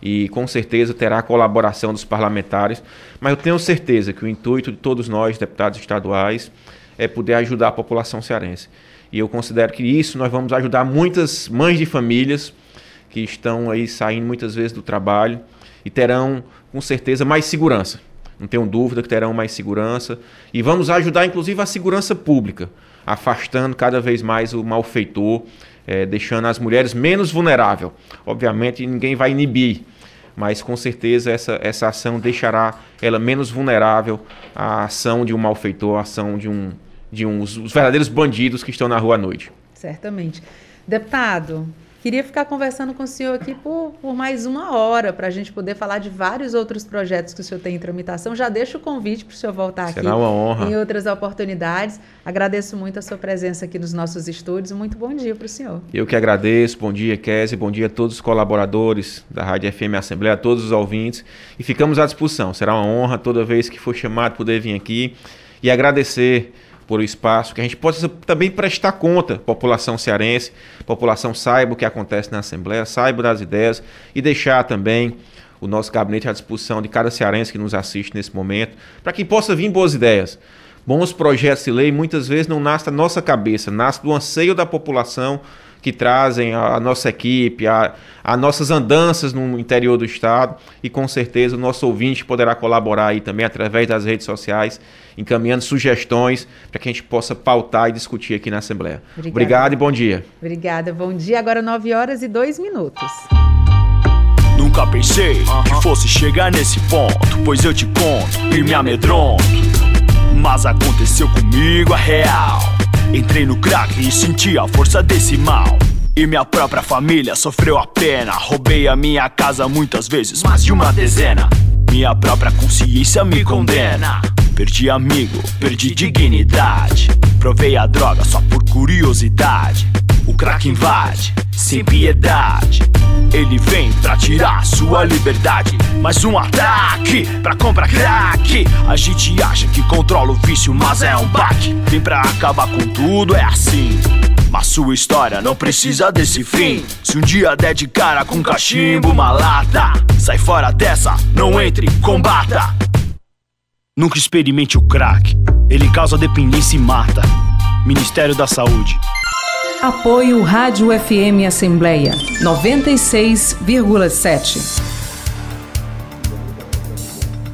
e com certeza terá a colaboração dos parlamentares, mas eu tenho certeza que o intuito de todos nós, deputados estaduais, é poder ajudar a população cearense. E eu considero que isso nós vamos ajudar muitas mães de famílias que estão aí saindo muitas vezes do trabalho e terão com certeza mais segurança. Não tenho dúvida que terão mais segurança e vamos ajudar inclusive a segurança pública, afastando cada vez mais o malfeitor, é, deixando as mulheres menos vulneráveis. Obviamente ninguém vai inibir, mas com certeza essa, essa ação deixará ela menos vulnerável à ação de um malfeitor, à ação de um de uns os verdadeiros bandidos que estão na rua à noite. Certamente. Deputado, queria ficar conversando com o senhor aqui por, por mais uma hora para a gente poder falar de vários outros projetos que o senhor tem em tramitação. Já deixo o convite para o senhor voltar Será aqui uma honra. em outras oportunidades. Agradeço muito a sua presença aqui nos nossos estúdios. Muito bom dia para o senhor. Eu que agradeço. Bom dia, Kézia. Bom dia a todos os colaboradores da Rádio FM Assembleia, a todos os ouvintes. E ficamos à disposição. Será uma honra toda vez que for chamado poder vir aqui e agradecer por o espaço, que a gente possa também prestar conta, população cearense, população saiba o que acontece na Assembleia, saiba das ideias e deixar também o nosso gabinete à disposição de cada cearense que nos assiste nesse momento, para que possa vir boas ideias. Bons projetos de lei muitas vezes não nascem da nossa cabeça, nascem do anseio da população que trazem a, a nossa equipe, a, a, nossas andanças no interior do estado e com certeza o nosso ouvinte poderá colaborar aí também através das redes sociais, encaminhando sugestões para que a gente possa pautar e discutir aqui na Assembleia. Obrigada. Obrigado e bom dia. Obrigada, bom dia. Agora 9 horas e 2 minutos. Nunca pensei que fosse chegar nesse ponto, pois eu te conto e me amedronto. Mas aconteceu comigo a real. Entrei no crack e senti a força desse mal. E minha própria família sofreu a pena. Roubei a minha casa muitas vezes, mais de uma dezena. Minha própria consciência me condena. Perdi amigo, perdi dignidade. Provei a droga só por curiosidade. O crack invade, sem piedade. Ele vem pra tirar sua liberdade. Mais um ataque pra comprar crack. A gente acha que controla o vício, mas é um baque. Vem pra acabar com tudo, é assim. Mas sua história não precisa desse fim. Se um dia der de cara com cachimbo, uma lata, sai fora dessa, não entre, combata. Nunca experimente o crack, ele causa dependência e mata. Ministério da Saúde. Apoio Rádio FM Assembleia 96,7.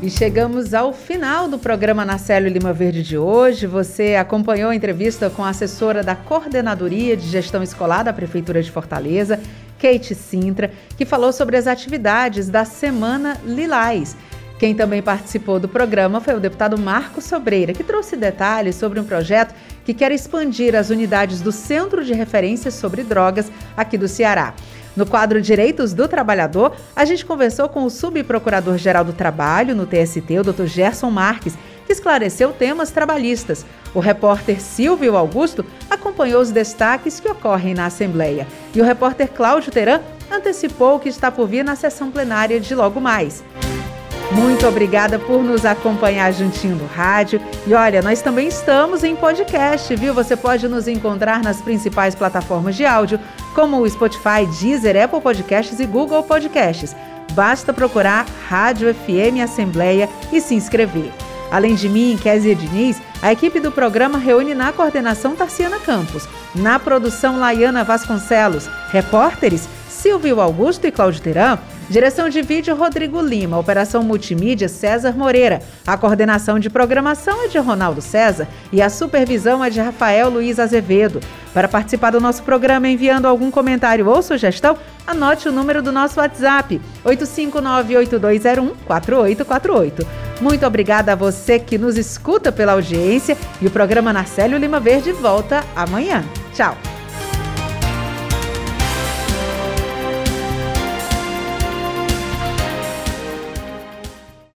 E chegamos ao final do programa Nacélio Lima Verde de hoje. Você acompanhou a entrevista com a assessora da Coordenadoria de Gestão Escolar da Prefeitura de Fortaleza, Kate Sintra, que falou sobre as atividades da Semana Lilás. Quem também participou do programa foi o deputado Marco Sobreira, que trouxe detalhes sobre um projeto que quer expandir as unidades do Centro de Referências sobre Drogas aqui do Ceará. No quadro Direitos do Trabalhador, a gente conversou com o subprocurador-geral do Trabalho no TST, o Dr. Gerson Marques, que esclareceu temas trabalhistas. O repórter Silvio Augusto acompanhou os destaques que ocorrem na Assembleia. E o repórter Cláudio Teran antecipou o que está por vir na sessão plenária de logo mais. Muito obrigada por nos acompanhar juntinho no rádio. E olha, nós também estamos em podcast, viu? Você pode nos encontrar nas principais plataformas de áudio, como o Spotify, Deezer, Apple Podcasts e Google Podcasts. Basta procurar Rádio FM Assembleia e se inscrever. Além de mim, Kézia Diniz, a equipe do programa reúne na coordenação Tarciana Campos, na produção Laiana Vasconcelos, repórteres Silvio Augusto e Cláudio Teran, Direção de vídeo Rodrigo Lima, operação multimídia César Moreira. A coordenação de programação é de Ronaldo César e a supervisão é de Rafael Luiz Azevedo. Para participar do nosso programa enviando algum comentário ou sugestão, anote o número do nosso WhatsApp: 85982014848. Muito obrigada a você que nos escuta pela audiência e o programa Narcélio Lima Verde volta amanhã. Tchau.